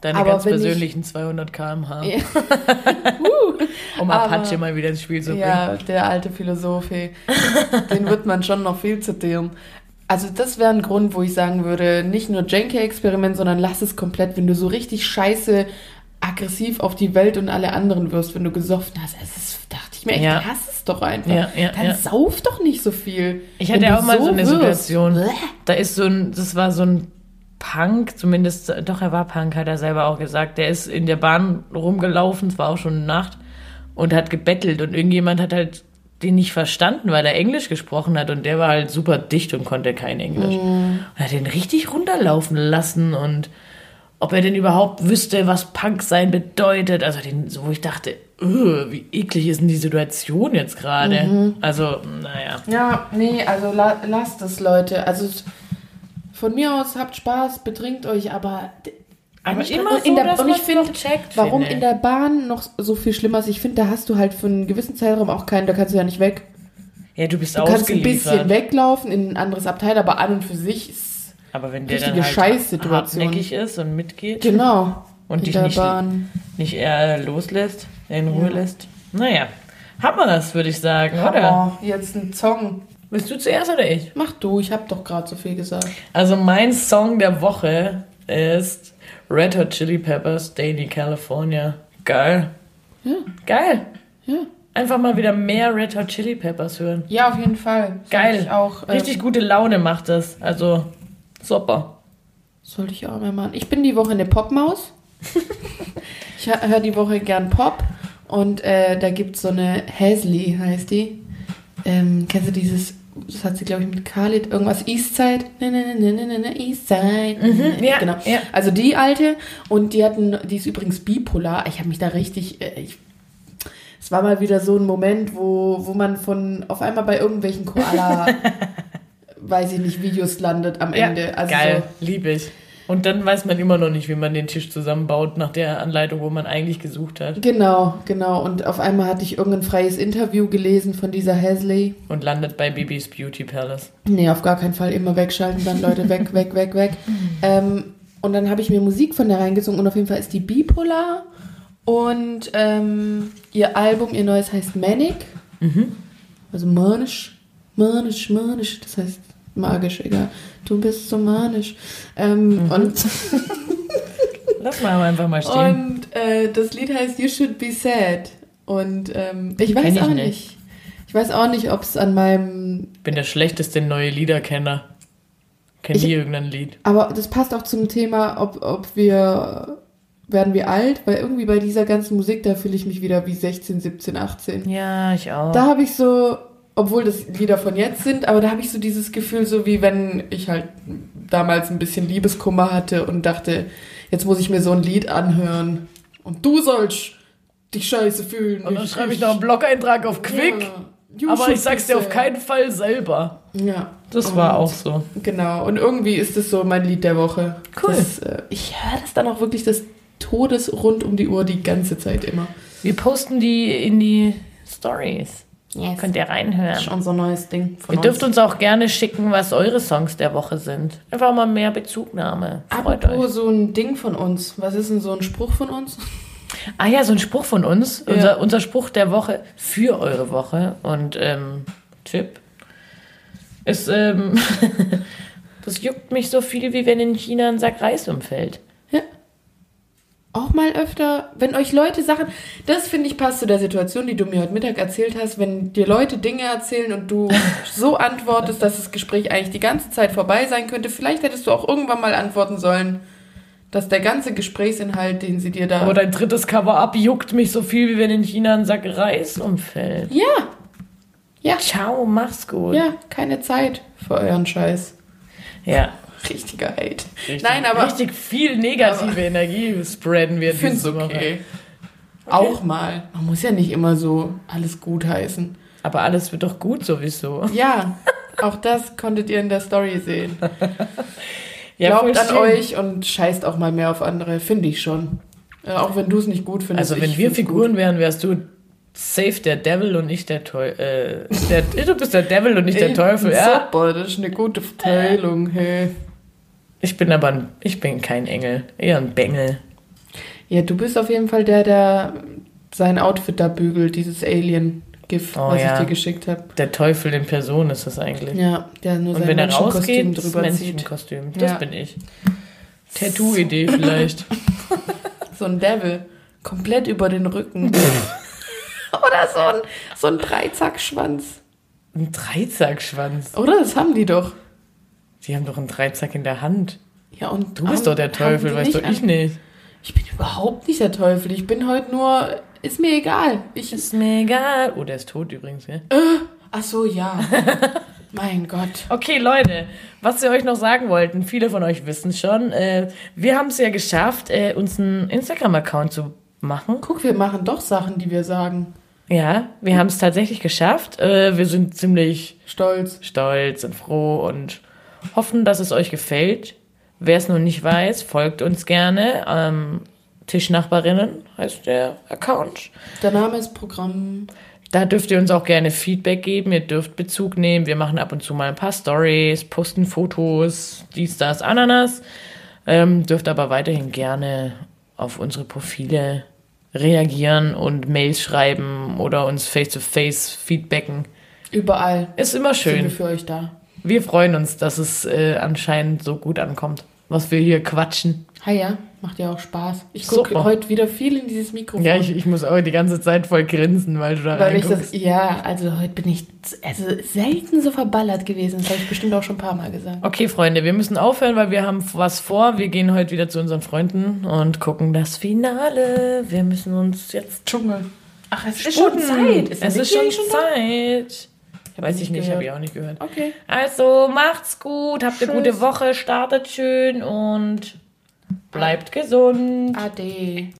Deine Aber ganz wenn ich- persönlichen 200 km/h. Ja. [laughs] [laughs] Um Aber- Apache mal wieder ins Spiel zu bringen. Ja, der alte Philosoph, ey. den wird man schon noch viel zitieren. Also das wäre ein Grund, wo ich sagen würde, nicht nur Jenke-Experiment, sondern lass es komplett, wenn du so richtig scheiße aggressiv auf die Welt und alle anderen wirst, wenn du gesoffen hast. Es ist, dachte ich mir echt, Ja. lass es doch einfach. Ja, ja, Dann ja. sauf doch nicht so viel. Ich hatte du auch mal so, eine wirst. Situation. Da ist so ein, das war so ein Punk, zumindest, doch er war Punk, hat er selber auch gesagt. Der ist in der Bahn rumgelaufen, es war auch schon Nacht. und hat gebettelt und irgendjemand hat halt den nicht verstanden, weil er Englisch gesprochen hat und der war halt super dicht und konnte kein Englisch. Und hat den richtig runterlaufen lassen und ob er denn überhaupt wüsste, was Punk sein bedeutet. Also den, so wo ich dachte, "Ugh, wie eklig ist denn die Situation jetzt gerade? Also, naja. Ja, nee, also la lasst es, Leute. Also von mir aus habt Spaß, betrinkt euch, aber Aber immer Und in so, der, dass und ich finde, checkt, warum finde. in der Bahn noch so viel schlimmer ist, ich finde, da hast du halt für einen gewissen Zeitraum auch keinen, da kannst du ja nicht weg. Ja, du bist Du kannst ein bisschen weglaufen in ein anderes Abteil, aber an und für sich ist Aber wenn der dann richtige halt Scheißsituation. hartnäckig ist und mitgeht genau und dich nicht, Bahn. nicht eher loslässt, in Ruhe lässt. Naja, haben wir das, würde ich sagen, oder? Hammer, jetzt ein Song. Bist du zuerst oder ich? Mach du, ich habe doch gerade so viel gesagt. Also mein Song der Woche ist Red Hot Chili Peppers, Daily California. Geil. Ja, Geil. ja. Einfach mal wieder mehr Red Hot Chili Peppers hören. Ja, auf jeden Fall. Sollte Geil. Auch, äh, Richtig gute Laune macht das. Also, super. Sollte ich auch mehr machen. Ich bin die Woche eine Popmaus. [laughs] ich höre die Woche gern Pop. Und äh, da gibt es so eine Hasley, heißt die. Ähm, kennst du dieses, das hat sie, glaube ich, mit Khalid, irgendwas Eastside? Ne, ne, ne, ne, ne, ne, Eastside. Mhm, ja, genau. ja. Also die alte. Und die hatten, die ist übrigens bipolar. Ich habe mich da richtig, äh, ich, es war mal wieder so ein Moment, wo, wo man von auf einmal bei irgendwelchen Koala, [laughs] weiß ich nicht, Videos landet am Ende. also Geil, So, liebe ich. Und dann weiß man immer noch nicht, wie man den Tisch zusammenbaut nach der Anleitung, wo man eigentlich gesucht hat. Genau, genau. Und auf einmal hatte ich irgendein freies Interview gelesen von dieser Hasley. Und landet bei Bibis Beauty Palace. Nee, auf gar keinen Fall immer wegschalten, dann Leute [laughs] weg, weg, weg, weg. Ähm, und dann habe ich mir Musik von der reingesungen und auf jeden Fall ist die bipolar. Und ähm, ihr Album, ihr neues heißt Manic. Also manisch, manisch, manisch. Das heißt magisch, egal. Du bist so manisch. Ähm, Und [laughs] Lass mal einfach mal stehen. Und äh, das Lied heißt You Should Be Sad. Und ähm, ich weiß ich auch nicht. nicht. Ich weiß auch nicht, ob es an meinem. bin der schlechteste neue Liederkenner. Kenn Ich- nie irgendein Lied. Aber das passt auch zum Thema, ob, ob wir. Werden wir alt? Weil irgendwie bei dieser ganzen Musik, da fühle ich mich wieder wie 16, 17, 18. Ja, ich auch. Da habe ich so, obwohl das Lieder von jetzt sind, aber da habe ich so dieses Gefühl, so wie wenn ich halt damals ein bisschen Liebeskummer hatte und dachte, jetzt muss ich mir so ein Lied anhören. Und du sollst dich scheiße fühlen. Und dann schreibe ich noch einen Blog-Eintrag auf Quick. Ja. Aber ich sag's dir auf keinen Fall selber. Ja. Das Und- war auch so. Genau. Und irgendwie ist das so mein Lied der Woche. Cool. Das, äh, ich höre das dann auch wirklich des Todes rund um die Uhr die ganze Zeit immer. Wir posten die in die Stories. Yes. Könnt ihr Das ist reinhören. unser neues Ding von Ihr dürft uns auch gerne schicken, was eure Songs der Woche sind. Einfach mal mehr Bezugnahme. Freut Apropos euch. so ein Ding von uns. Was ist denn so ein Spruch von uns? [laughs] Ah ja, so ein Spruch von uns. Ja. Unser, unser Spruch der Woche für eure Woche. Und ähm, Tipp ist, ähm, [laughs] das juckt mich so viel, wie wenn in China ein Sack Reis umfällt. Auch mal öfter, wenn euch Leute Sachen, das finde ich passt zu der Situation, die du mir heute Mittag erzählt hast, wenn dir Leute Dinge erzählen und du [laughs] so antwortest, dass das Gespräch eigentlich die ganze Zeit vorbei sein könnte. Vielleicht hättest du auch irgendwann mal antworten sollen, dass der ganze Gesprächsinhalt, den sie dir da. Aber dein drittes Cover-Up juckt mich so viel, wie wenn in China ein Sack Reis umfällt. ja. Ja. Ciao, mach's gut. Ja, keine Zeit für euren Scheiß. Ja. Richtiger Hate. Richtig, Nein, aber richtig viel negative Energie spreaden wir ich finde diese Woche. okay. Auch mal. Man muss ja nicht immer so alles gut heißen. Aber alles wird doch gut sowieso. Ja, auch das konntet ihr in der Story sehen. [laughs] Ja, Glaubt an schön. euch und scheißt auch mal mehr auf andere, finde ich schon. Äh, auch wenn du es nicht gut findest. Also wenn wir Figuren wären, wärst du safe der Devil und nicht der Teufel. Äh, der, du bist der Devil und nicht der gut. Teufel. Ja. Super, das ist eine gute Verteilung. Hey. Ich bin aber ein, ich bin kein Engel, eher ein Bengel. Ja, du bist auf jeden Fall der, der sein Outfit da bügelt, dieses Alien-GIF, Oh was ja. ich dir geschickt habe. Der Teufel in Person ist das eigentlich. Ja, der nur und sein wenn er rausgeht, das drüber zieht. Menschenkostüm. Das Ja. bin ich. Tattoo-Idee [laughs] vielleicht. So ein Devil. Komplett über den Rücken. [laughs] Oder so ein, so ein Dreizackschwanz. Ein Dreizackschwanz. Oder? Das haben die doch. Die haben doch einen Dreizack in der Hand. Ja, und Du bist doch der Teufel, weißt du, ich nicht. Ich bin überhaupt nicht der Teufel. Ich bin heute nur Ist mir egal. Ich, Ist mir egal. Oh, der ist tot übrigens, gell? ach so, ja. [laughs] mein Gott. Okay, Leute, was wir euch noch sagen wollten, viele von euch wissen schon, äh, wir haben es ja geschafft, äh, uns einen Instagram-Account zu machen. Guck, wir machen doch Sachen, die wir sagen. Ja, wir haben es tatsächlich geschafft. Äh, wir sind ziemlich Stolz. stolz und froh und hoffen, dass es euch gefällt. Wer es noch nicht weiß, folgt uns gerne. Ähm, Tischnachbarinnen heißt der Account. Der Name ist Programm. Da dürft ihr uns auch gerne Feedback geben. Ihr dürft Bezug nehmen. Wir machen ab und zu mal ein paar Stories, posten Fotos, dies, das, Ananas. Ähm, dürft aber weiterhin gerne auf unsere Profile reagieren und Mails schreiben oder uns face-to-face feedbacken. Überall Ist immer sind wir schön. für euch da. Wir freuen uns, dass es äh, anscheinend so gut ankommt, was wir hier quatschen. Ha ja, macht ja auch Spaß. Ich gucke heute wieder viel in dieses Mikrofon. Ja, ich, ich muss auch die ganze Zeit voll grinsen, weil du da weil ich das, ja, also heute bin ich also selten so verballert gewesen. Das habe ich bestimmt auch schon ein paar Mal gesagt. Okay, Freunde, wir müssen aufhören, weil wir haben was vor. Wir gehen heute wieder zu unseren Freunden und gucken das Finale. Wir müssen uns jetzt Dschungel. Ach, es ist sputen. schon Zeit. Ist es ist schon Mickey da? Weiß ich nicht, habe ich auch nicht gehört. Okay. Also, macht's gut, habt eine Tschüss. gute Woche, startet schön und bleibt gesund. Ade.